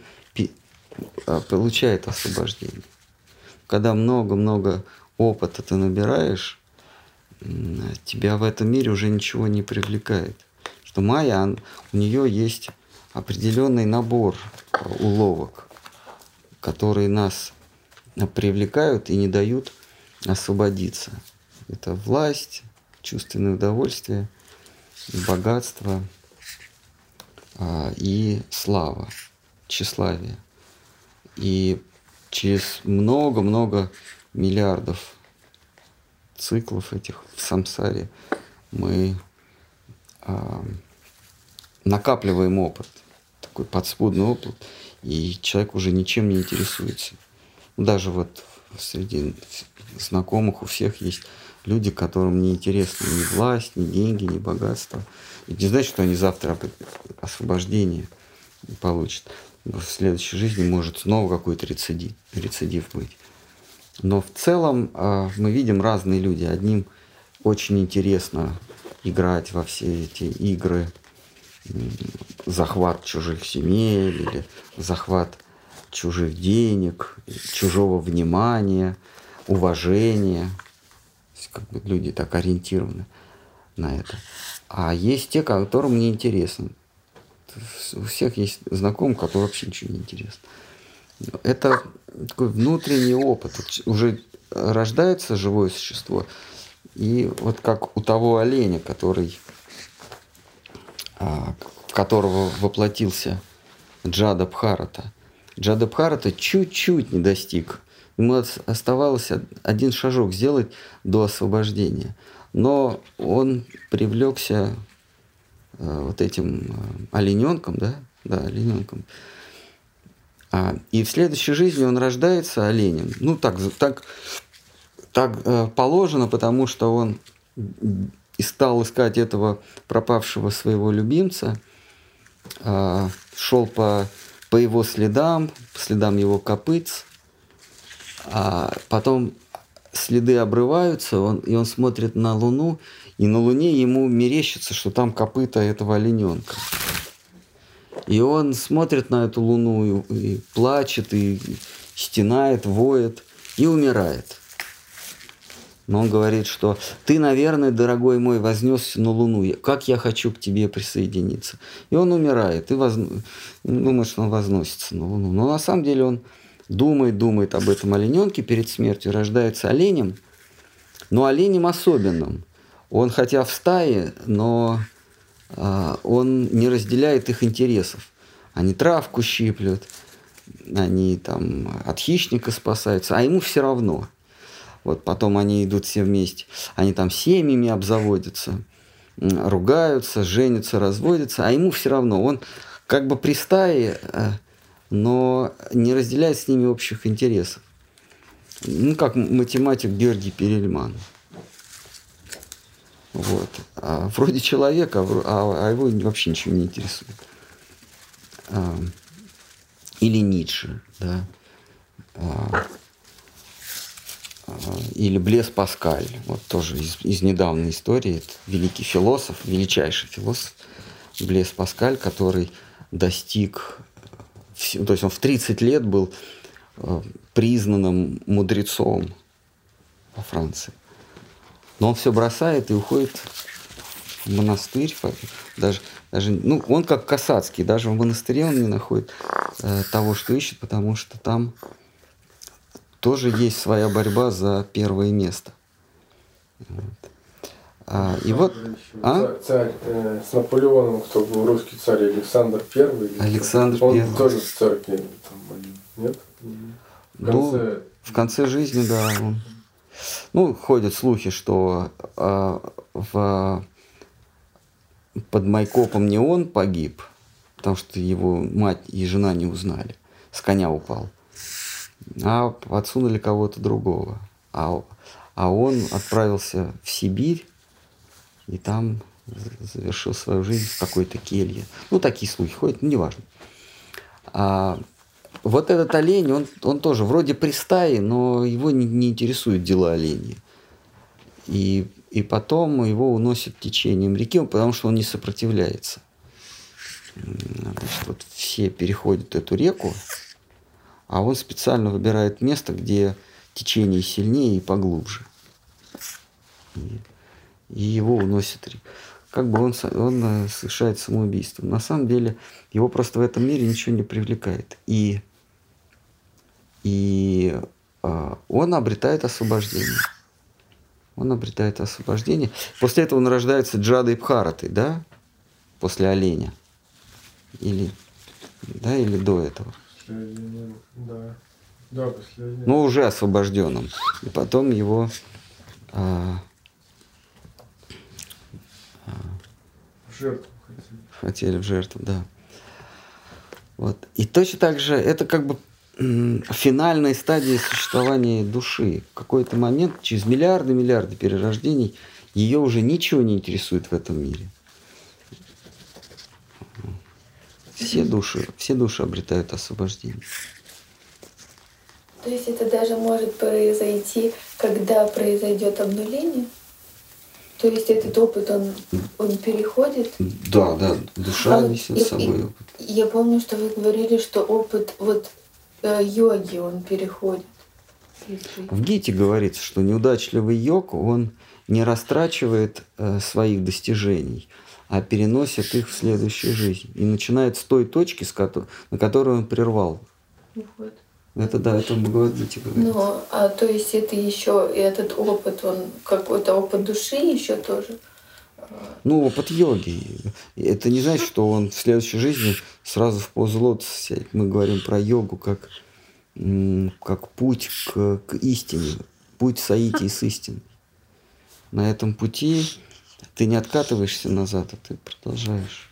а, получает освобождение. Когда много-много опыта ты набираешь, тебя в этом мире уже ничего не привлекает. Что Майя, он- у нее есть определенный набор э, уловок, которые нас э, привлекают и не дают освободиться. Это власть, чувственное удовольствие, богатство а, и слава, тщеславие. И через много-много миллиардов циклов этих в самсаре мы а, накапливаем опыт, такой подспудный опыт, и человек уже ничем не интересуется. Даже вот среди знакомых у всех есть люди, которым не интересны ни власть, ни деньги, ни богатство. И не значит, что они завтра об- освобождение получат. В следующей жизни может снова какой-то рецидив, рецидив быть. Но в целом а, мы видим разные люди. Одним очень интересно играть во все эти игры, захват чужих земель или захват чужих денег, чужого внимания, уважения. Есть как бы люди так ориентированы на это. А есть те, которым не интересно. У всех есть знакомые, которым вообще ничего не интересно. Это такой внутренний опыт. Уже рождается живое существо, и вот как у того оленя, который, а, в которого воплотился Джада Бхарата. Джада Бхарата чуть-чуть не достиг. Ему ос- оставалось од- один шажок сделать до освобождения. Но он привлекся э, вот этим э, олененком, да, да, олененком. А, и в следующей жизни он рождается оленем. Ну, так, так, так э, положено, потому что он и стал искать этого пропавшего своего любимца, шел по, по его следам, по следам его копыц, а потом следы обрываются, он, и он смотрит на Луну, и на Луне ему мерещится, что там копыта этого олененка. И он смотрит на эту Луну и, и плачет, и стенает, воет, и умирает. Но он говорит, что ты, наверное, дорогой мой, вознесся на Луну. Как я хочу к тебе присоединиться. И он умирает, и воз... думает, что он возносится на Луну. Но на самом деле он думает, думает об этом олененке перед смертью, рождается оленем, но оленем особенным. Он хотя в стае, но а, он не разделяет их интересов. Они травку щиплют, они там от хищника спасаются, а ему все равно. Вот потом они идут все вместе, они там семьями обзаводятся, ругаются, женятся, разводятся, а ему все равно. Он как бы при стае э, но не разделяет с ними общих интересов. Ну, как математик Георгий Перельман. Вот. А вроде человека, а, а его вообще ничего не интересует. А, или Ницше, да. А, или Блес Паскаль, вот тоже из, из недавней истории, это великий философ, величайший философ Блес Паскаль, который достиг то есть он в 30 лет был э, признанным мудрецом во Франции. Но он все бросает и уходит в монастырь. Даже, даже, ну, он как Касацкий, даже в монастыре он не находит э, того, что ищет, потому что там тоже есть своя борьба за первое место. Вот. А, и вот... А? Царь э, с Наполеоном, кто был русский царь, Александр Первый. Александр Он Первый. тоже в церкви, там, нет? В конце... Ну, в конце жизни, да. Он... Ну, ходят слухи, что э, в... под Майкопом не он погиб, потому что его мать и жена не узнали. С коня упал. А подсунули кого-то другого. А, а он отправился в Сибирь и там завершил свою жизнь в какой-то келье. Ну, такие слухи ходят, ну, неважно. А вот этот олень, он, он тоже вроде при стае, но его не, не интересуют дела оленей. И, и потом его уносят течением реки, потому что он не сопротивляется. Значит, вот все переходят эту реку, а он специально выбирает место, где течение сильнее и поглубже. И и его уносит как бы он, он э, совершает самоубийство. На самом деле его просто в этом мире ничего не привлекает. И, и э, он обретает освобождение. Он обретает освобождение. После этого он рождается Джадой Бхаратой, да? После оленя. Или, да, или до этого. Да. Да, после оленя. Ну, уже освобожденным. И потом его э, В жертву хотели. Хотели в жертву, да. Вот. И точно так же это как бы финальной стадии существования души. В какой-то момент, через миллиарды, миллиарды перерождений, ее уже ничего не интересует в этом мире. Все души, все души обретают освобождение. То есть это даже может произойти, когда произойдет обнуление? То есть этот опыт, он, он переходит? Да, да, душа а несет с собой опыт. Я помню, что вы говорили, что опыт вот э, йоги, он переходит. В Гите говорится, что неудачливый йог, он не растрачивает э, своих достижений, а переносит их в следующую жизнь. И начинает с той точки, с ко- на которую он прервал. Вот. Это да, это Бхагавадгите говорится. Ну, а то есть это еще этот опыт, он какой-то опыт души еще тоже? Ну, опыт йоги. Это не значит, что он в следующей жизни сразу в позу лотоса сядет. Мы говорим про йогу как, как путь к, к истине, путь саити с истиной. На этом пути ты не откатываешься назад, а ты продолжаешь.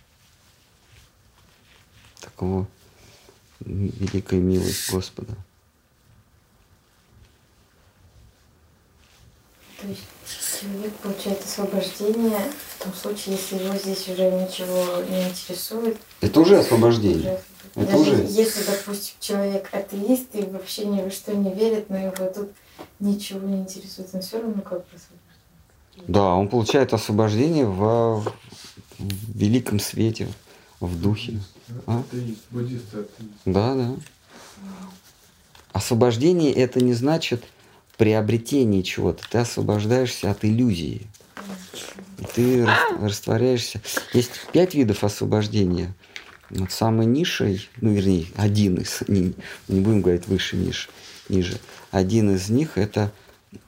Такого великая милость Господа. То есть человек получает освобождение в том случае, если его здесь уже ничего не интересует. Это уже освобождение. Уже Это Даже уже... если, допустим, человек атеист и вообще ни во что не верит, но его тут ничего не интересует, он все равно как бы Да, он получает освобождение в, в великом свете, в духе. А? Атеист. Да, да. Освобождение это не значит приобретение чего-то. Ты освобождаешься от иллюзии. Ты рас- растворяешься. Есть пять видов освобождения. Вот самый низший, ну вернее, один из, не, не будем говорить выше, ниже, ниже. Один из них это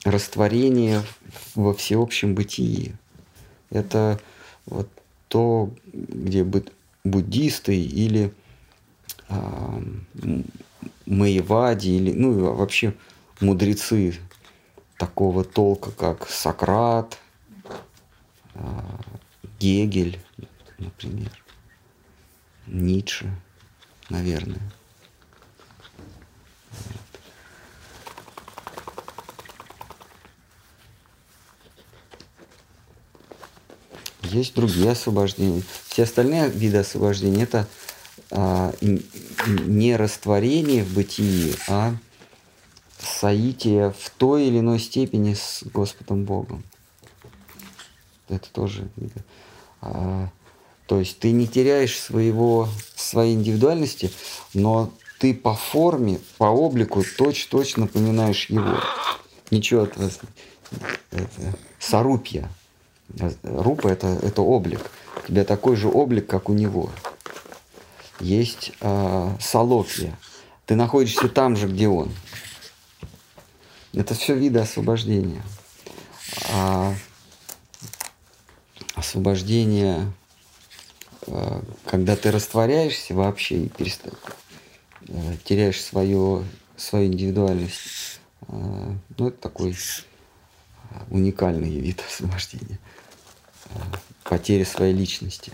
растворение во всеобщем бытии. Это вот то, где буд- буддисты или а, Маевади, или, ну и вообще мудрецы такого толка, как Сократ, а, Гегель, например, Ницше, наверное. Есть другие освобождения. Все остальные виды освобождения это а, не растворение в бытии, а соитие в той или иной степени с Господом Богом. Это тоже. А, то есть ты не теряешь своего, своей индивидуальности, но ты по форме, по облику точно-точно напоминаешь его. Ничего от вас. Это сарупья. Рупа это, это облик. У тебя такой же облик, как у него. Есть а, салофия. Ты находишься там же, где он. Это все виды освобождения. А освобождение, а, когда ты растворяешься вообще и переста- э, теряешь свое, свою индивидуальность, а, ну, это такой уникальный вид освобождения. Потеря своей личности.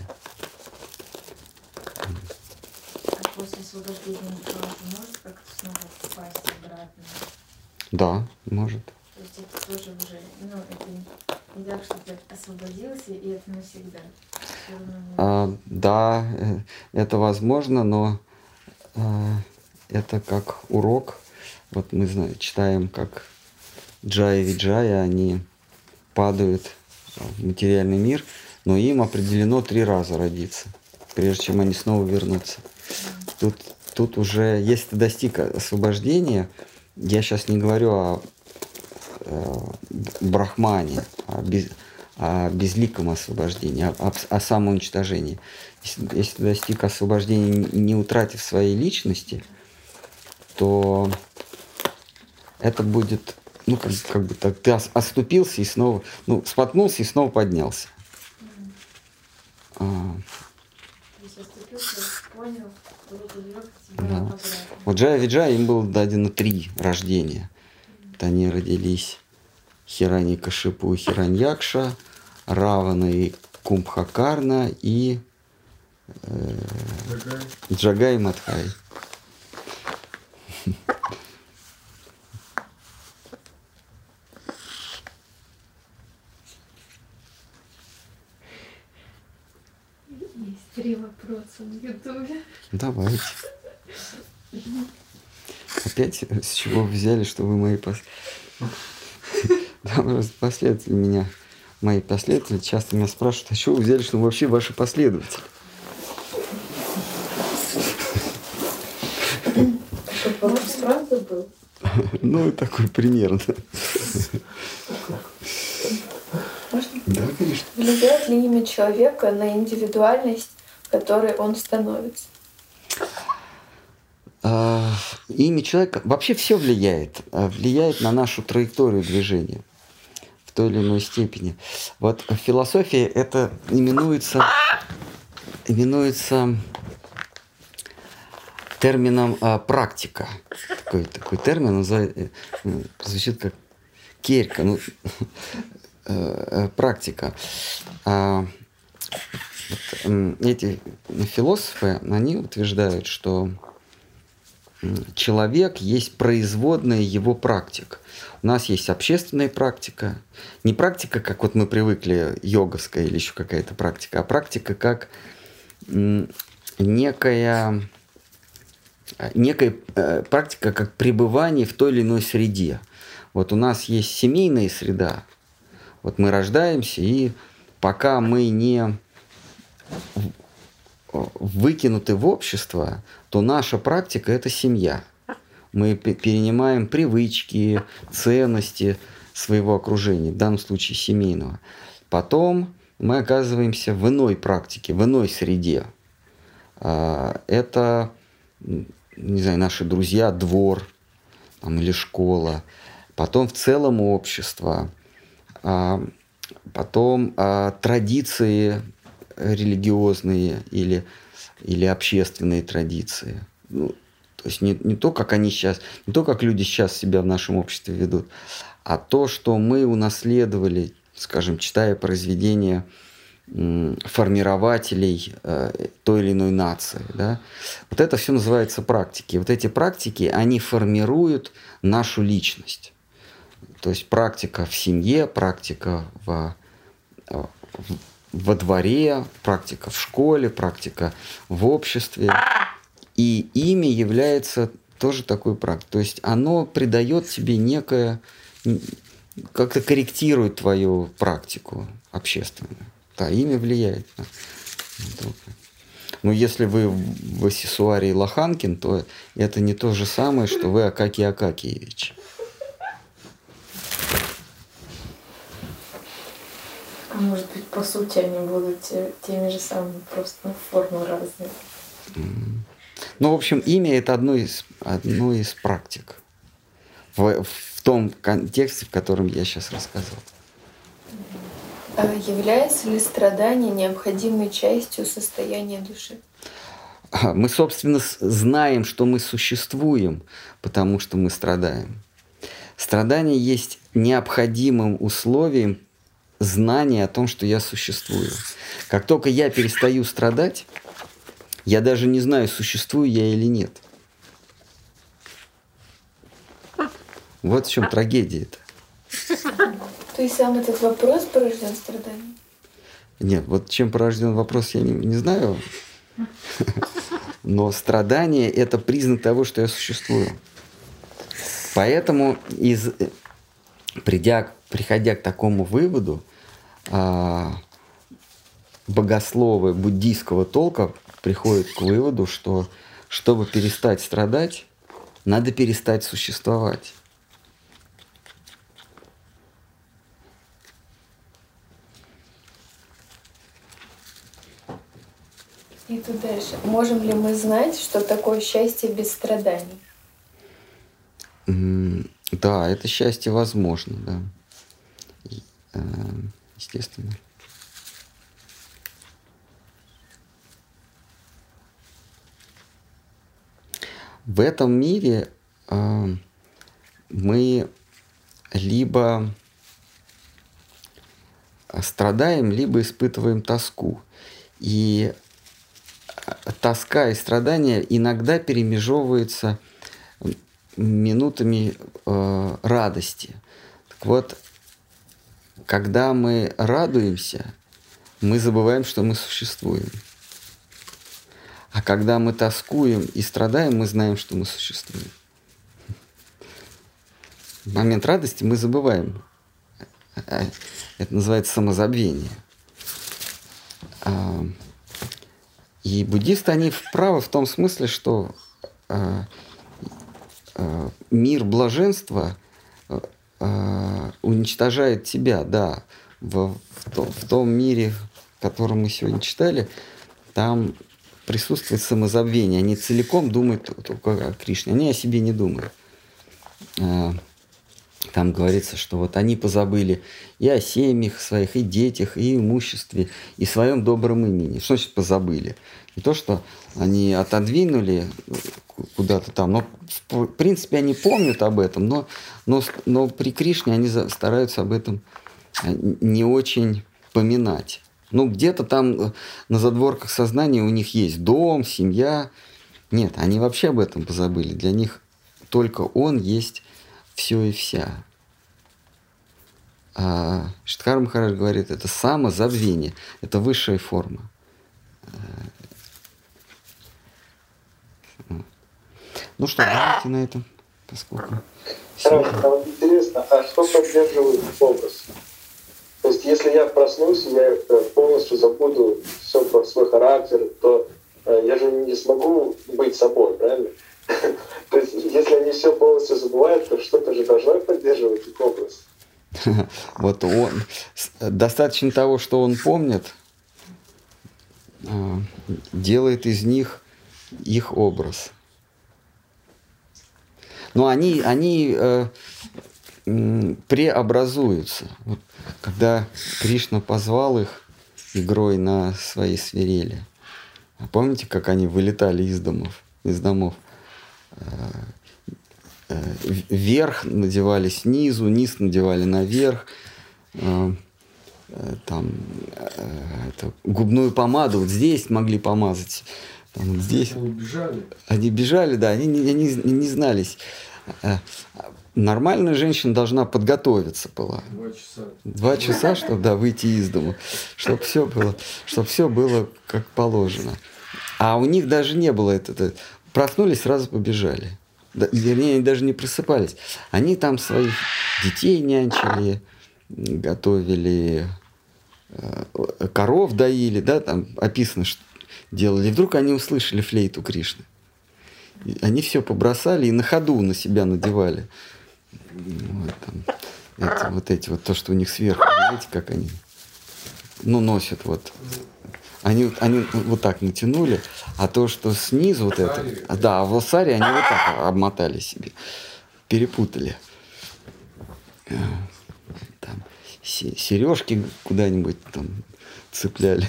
А после освобождения человек может как-то снова попасть обратно? Да, может. То есть это тоже уже, ну, это не- так, что ты освободился, и это навсегда. А, да, э, это возможно, но а, это как урок. Вот мы знаем, читаем, как Джая и Виджая, они падают в материальный мир, но им определено три раза родиться, прежде чем они снова вернутся. Тут, тут уже, если ты достиг освобождения, я сейчас не говорю о э, брахмане, о, без- о безликом освобождении, о, о, о самоуничтожении. Если, если ты достиг освобождения, не утратив своей личности, то это будет, ну, как, как бы так, ты ос- оступился и снова, ну, споткнулся и снова поднялся. А, есть оступился, понял, Да. Вот Джая Виджая им было дадено три рождения. Вот они родились Хирани Кашипу и Хираньякша, Равана и Кумбхакарна и э. Джагай и Мадхай. Есть три вопроса на Ютубе. Давайте. Опять с чего вы взяли, что вы мои пос... Просто последователи меня, мои последователи часто меня спрашивают, а что вы взяли, что вы вообще ваши последователи? Правда был? Ну, такой примерно. Можно? Да, конечно. Влияет ли имя человека на индивидуальность, которой он становится? А, имя человека вообще все влияет, а, влияет на нашу траекторию движения в той или иной степени. Вот в философии это именуется, именуется термином а, практика. Такой, такой термин называется, э, звучит как керька, ну, э, э, практика. А, вот, эти философы, они утверждают, что человек есть производная его практик. У нас есть общественная практика. Не практика, как вот мы привыкли, йоговская или еще какая-то практика, а практика как некая, э, некая э, практика как пребывание в той или иной среде. Вот у нас есть семейная среда. Вот мы рождаемся, и пока мы не выкинуты в общество, то наша практика – это семья. Мы перенимаем привычки, ценности своего окружения, в данном случае семейного. Потом мы оказываемся в иной практике, в иной среде. А, это, не знаю, наши друзья, двор там, или школа. Потом в целом общество. А, потом а, традиции религиозные или, или общественные традиции. Ну, то есть не, не то, как они сейчас, не то, как люди сейчас себя в нашем обществе ведут, а то, что мы унаследовали, скажем, читая произведения формирователей э, той или иной нации. Да? Вот это все называется практики. Вот эти практики, они формируют нашу личность. То есть практика в семье, практика в, в во дворе, практика в школе, практика в обществе. И имя является тоже такой практикой. То есть оно придает тебе некое, как-то корректирует твою практику общественную. Да, имя влияет на, Но если вы в Асесуарии Лоханкин, то это не то же самое, что вы Акакий Акакиевич. А может быть, по сути, они будут теми же самыми, просто ну, формы разные. Ну, в общем, имя это одно из, одно из практик в, в том контексте, в котором я сейчас рассказал. А является ли страдание необходимой частью состояния души? Мы, собственно, знаем, что мы существуем, потому что мы страдаем. Страдание есть необходимым условием знания о том, что я существую. Как только я перестаю страдать, я даже не знаю, существую я или нет. Вот в чем трагедия-то. То есть сам этот вопрос порожден страданием? Нет, вот чем порожден вопрос, я не, не знаю. Но страдание – это признак того, что я существую. Поэтому, из, придя, приходя к такому выводу, а, богословы буддийского толка приходят к выводу, что чтобы перестать страдать, надо перестать существовать. И тут дальше. Можем ли мы знать, что такое счастье без страданий? Да, это счастье возможно, да. Естественно. В этом мире э, мы либо страдаем, либо испытываем тоску. И э, тоска и страдания иногда перемежевываются минутами э, радости. Так вот, когда мы радуемся, мы забываем, что мы существуем. А когда мы тоскуем и страдаем, мы знаем, что мы существуем. В момент радости мы забываем. Это называется самозабвение. А, и буддисты, они вправо в том смысле, что а, а, мир блаженства – э, уничтожает тебя, да, в, в, том, в том мире, в котором мы сегодня читали, там присутствует самозабвение. Они целиком думают только о Кришне, они о себе не думают. Э, там говорится, что вот они позабыли и о семьях своих, и детях, и имуществе, и своем добром имени. Что значит позабыли? Не то, что они отодвинули куда-то там, но в принципе они помнят об этом, но, но, но при Кришне они стараются об этом э, не очень поминать. Ну, где-то там э, на задворках сознания у них есть дом, семья. Нет, они вообще об этом позабыли. Для них только он есть все и вся. А Штхар Махарадж говорит, это самозабвение, это высшая форма. Ну что, давайте на этом поскольку... Хорошо, интересно, а что поддерживает образ? То есть, если я проснусь, я полностью забуду все про свой характер, то э, я же не смогу быть собой, правильно? То есть, если они все полностью забывают, то что-то же должно поддерживать их образ. Вот он, достаточно того, что он помнит, а, делает из них их образ. Но они, они э, преобразуются. Вот, когда Кришна позвал их игрой на своей свирели, а помните, как они вылетали из домов, из домов? Э, э, вверх надевали снизу, низ надевали наверх. Э, там это, губную помаду вот здесь могли помазать, там вот здесь. Они бежали. Они бежали, да, они не, не, не знались. Нормальная женщина должна подготовиться была. Два часа. Два часа, чтобы да, выйти из дома, чтобы все было, чтобы все было как положено. А у них даже не было это. Проснулись, сразу побежали. Вернее, они даже не просыпались. Они там своих детей нянчили, готовили, э, коров доили, да, там описано, что делали. И вдруг они услышали флейту Кришны. И они все побросали и на ходу на себя надевали. Вот, там, эти, вот эти вот, то, что у них сверху, знаете, как они, ну, носят вот. Они, они вот так натянули, а то, что снизу вот это, да, в лосаре они вот так обмотали себе, перепутали. Э, там сережки куда-нибудь там цепляли.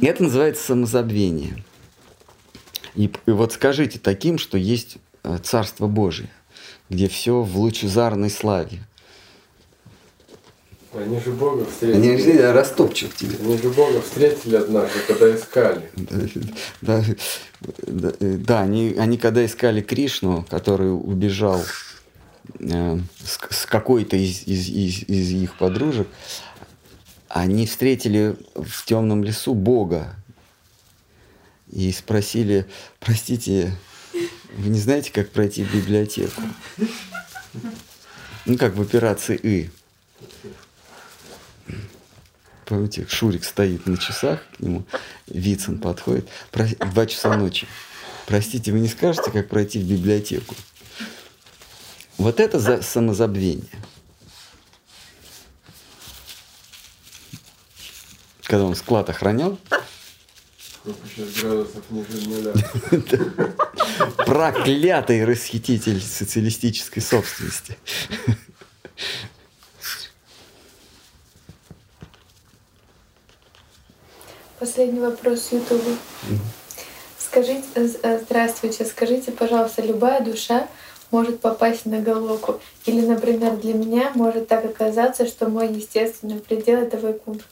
Это называется самозабвение. И, и вот скажите таким, что есть э, Царство Божие, где все в лучезарной славе. Они же Бога встретили. Они же я растопчу в тебе. Они же Бога встретили однажды, когда искали. Да, да, да, да они, они когда искали Кришну, который убежал э, с, с какой-то из, из, из, из их подружек, они встретили в темном лесу Бога, и спросили, простите, вы не знаете, как пройти в библиотеку? Ну, как в операции «И». Помните, Шурик стоит на часах, к нему Вицин подходит, два часа ночи. Простите, вы не скажете, как пройти в библиотеку? Вот это за самозабвение. Когда он склад охранял? Проклятый расхититель социалистической собственности. Последний вопрос Ютуба. Скажите, э, э, здравствуйте, скажите, пожалуйста, любая душа может попасть на Галоку? Или, например, для меня может так оказаться, что мой естественный предел — это Вайкунтх?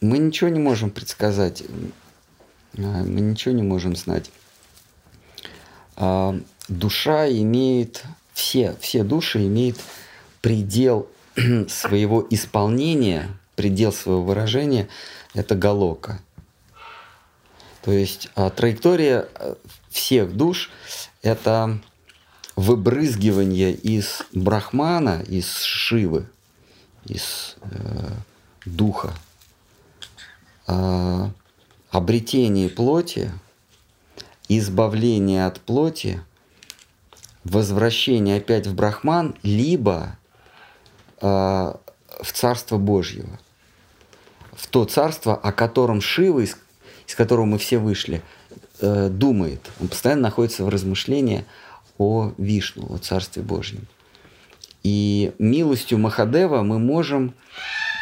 Мы ничего не можем предсказать, а, мы ничего не можем знать. А, душа имеет, все, все души имеют предел своего исполнения, предел своего выражения – это галока. То есть а, траектория всех душ – это выбрызгивание из брахмана, из шивы, из э, духа, э, обретение плоти, избавление от плоти, возвращение опять в Брахман, либо э, в Царство Божьего, в то царство, о котором Шива, из, из которого мы все вышли, э, думает. Он постоянно находится в размышлении о Вишну, о Царстве Божьем. И милостью Махадева мы можем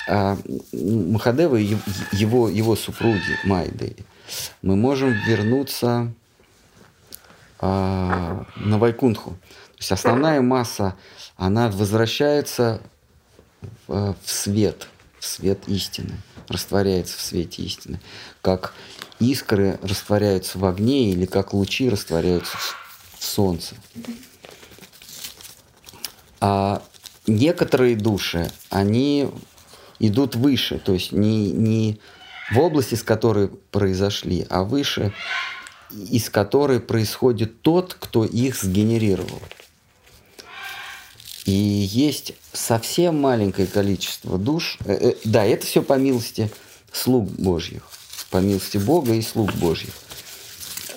а, Махадева и его, его супруги Майдеви, мы можем вернуться а, на Вайкунху. То есть основная масса, она возвращается в, в свет, свет истины, растворяется в свете истины, как искры растворяются в огне или как лучи растворяются в солнце. А некоторые души, они идут выше, то есть не, не в области, с которой произошли, а выше из которой происходит тот, кто их сгенерировал. И есть совсем маленькое количество душ. Э, э, да, это все по милости слуг Божьих, по милости Бога и слуг Божьих.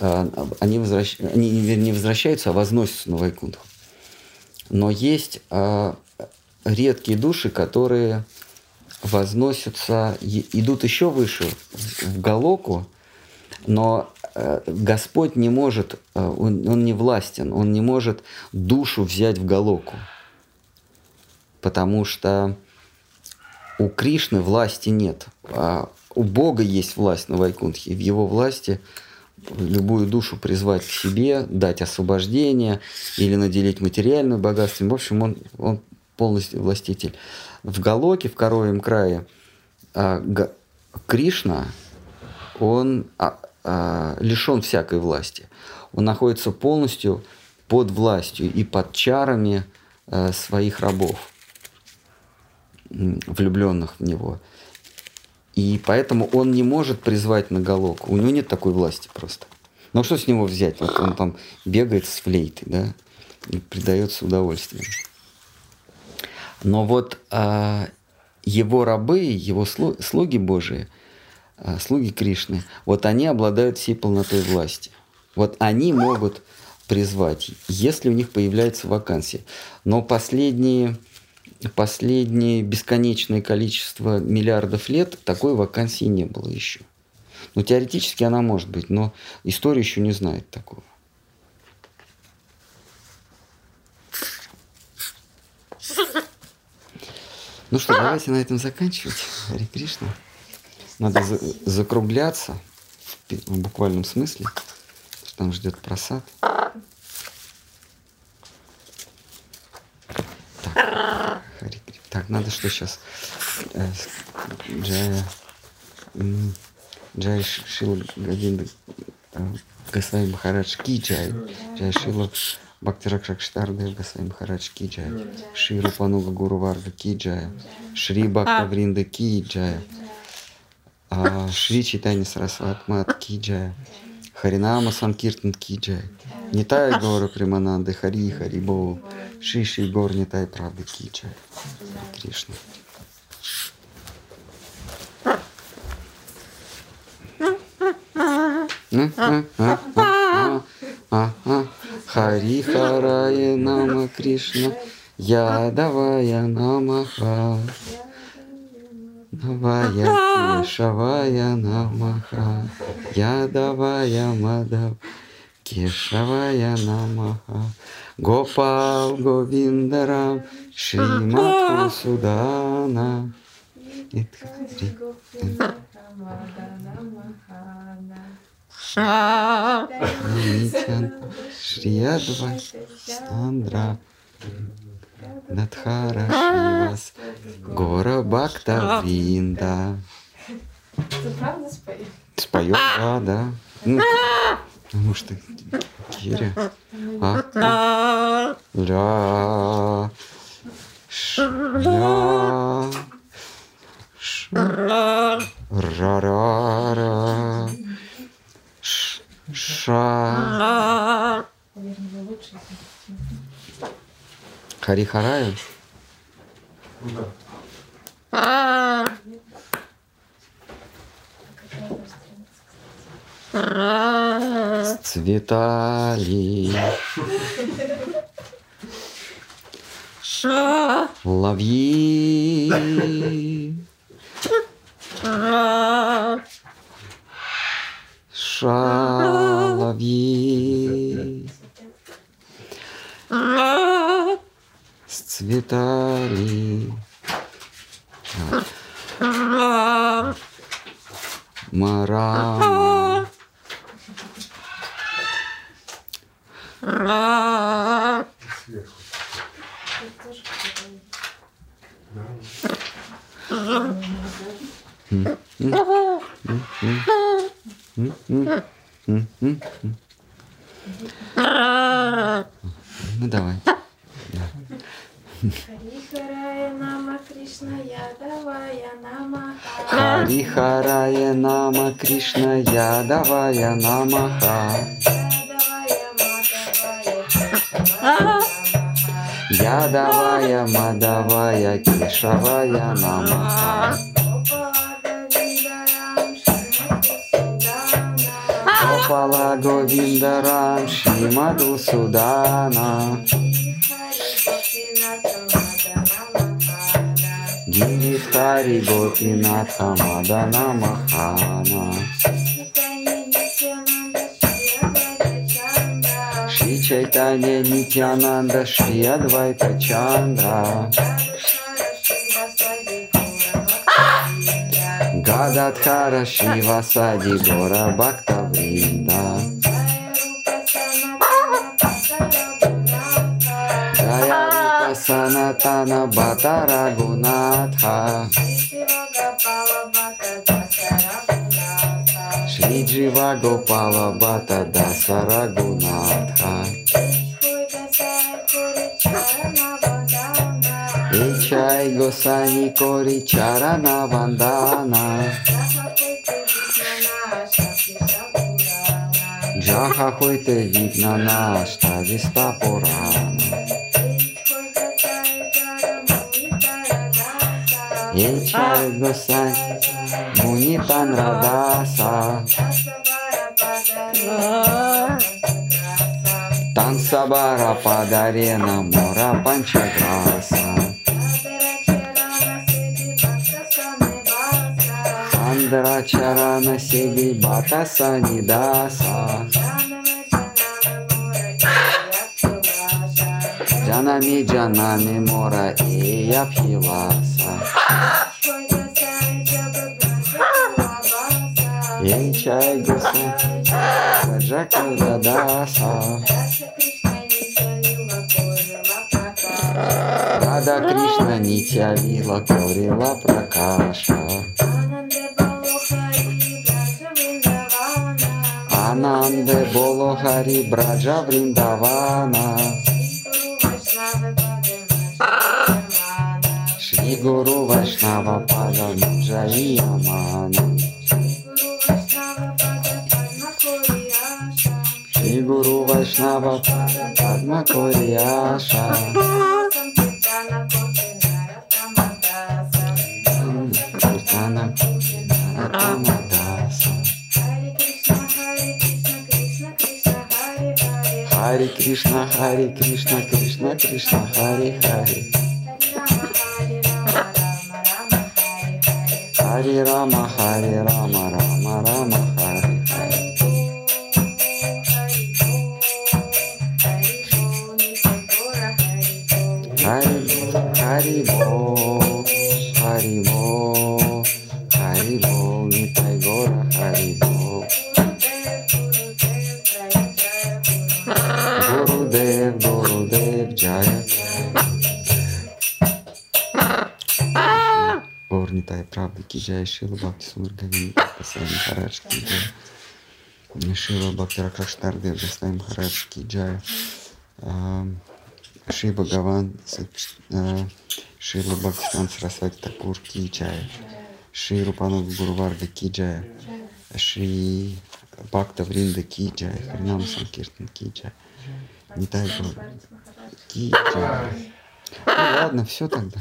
А, они, возвращ... они не возвращаются, а возносятся на Вайкунтху. Но есть а, редкие души, которые возносятся, идут еще выше, в Галоку, но э, Господь не может, он не властен, он не может душу взять в Галоку, потому что у Кришны власти нет, а у Бога есть власть на Вайкунтхе, в его власти любую душу призвать к себе, дать освобождение или наделить материальным богатством. В общем, он, он полностью властитель. В Галоке, в Коровьем крае, а, Кришна, он а, а, лишен всякой власти. Он находится полностью под властью и под чарами а, своих рабов, влюбленных в него. И поэтому он не может призвать на Галоку. У него нет такой власти просто. Ну что с него взять? Вот он там бегает с флейтой, да, и предается удовольствию. Но вот а, его рабы, его слуги Божии, а, слуги Кришны, вот они обладают всей полнотой власти. Вот они могут призвать, если у них появляется вакансия. Но последние последнее бесконечное количество миллиардов лет такой вакансии не было еще. Ну, теоретически она может быть, но история еще не знает такого. Ну что, давайте на этом заканчивать. Хари Кришна. Надо за закругляться в буквальном смысле. Что там ждет просад. Так. Так, надо что сейчас? Э, Джая Шрила Говинда э, Госвами Махарадж Ки Джай. Джая Шрила Бхакти Ракшак Шридхар Дев Госвами Махарадж Ки Джай. Шри Рупануга Гуру Варга Ки Джай. Шри Бхакта Вринда Ки Джай. А, Шри Чайтанья Сарасват Матх Ки Джай. Харинама Санкиртан Ки Джай. Нитай Гора Премананде Хари Хари Бол. Шиши Гор Нитай Правды Ки Джай. Кришна. Хари Харая Нама Кришна, Ядавая Намаха, Навая Кешавая Намаха, Ядавая Мадав, Кешавая Намаха, Гопал Говиндарам, Шриматху Судана. Шриядва Сандра Надхара Шивас Гора Бхакта Винда. Ты правда споешь? Споем, да, да. Ну, потому что Киря. А, ля. Шля. Ра-ра-ра. Ша. Харихарая? Да. Цветали. Ловьи. Шаловьи. Сцветали. Марама. Ну давай. Харихарая Нама Кришна Ядавая Намаха. Хари Харая Нама Кришна Ядавая Намаха. Ядавая Мадавая Кешавая Намаха. Гопала Говиндарам Шримаду Судана. Гиридхари Гопинатха Мадана Махана. Шри Чайтанья Нитянанда Шри Адвайта Чандра. Гададхара Шивасади Гора Бхакта Вринда. Rupa Sanatana Bhata Raghunatha Shri Jiva Gopala Bhata Dasa Raghunatha Ichai Gosani Kori Charana Vandana Jaha Hoite Vignana Shtavista Purana Ichai Gosani Munitan Radasa Тансабара Падарена Мора Панчаграса. Андра Чарана Сиги Бата Санидаса Джанами Джанами Мора и Абхиласа Ичай Гуса Раджака Дадаса Рада Кришна Нитя Лила Корила Пракаша. Ананде Боло Хари Браджа Вриндавана Шри Гуру Вайшнава Пада Джаи Амана Шри Гуру Вайшнава Падма Корияша Киртана Ратамадаса Хари Кришна, Хари Кришна, Кришна Кришна, Хари Хари Хари Рама, Хари Рама, Рама Рама, Хари Хари Хари Хари Бо, Хари Бо, Хари Бо, Нитай Гора, Хари Бо. Горнитай правды Киджай Шила Бхакти Сундаргавини Пасани Хараш Киджай. Шила Бхакти Ракаштардев Гастай Махарадж Киджай. Шри Бхагаван Шила Бхактистан Сарасвати Такур Киджай. Шри Рупанов Гурварга Киджай. Шри Бхакта Вринда Киджай. Харинам Санкиртан дай Бог. Киджай. Ну ладно, все тогда.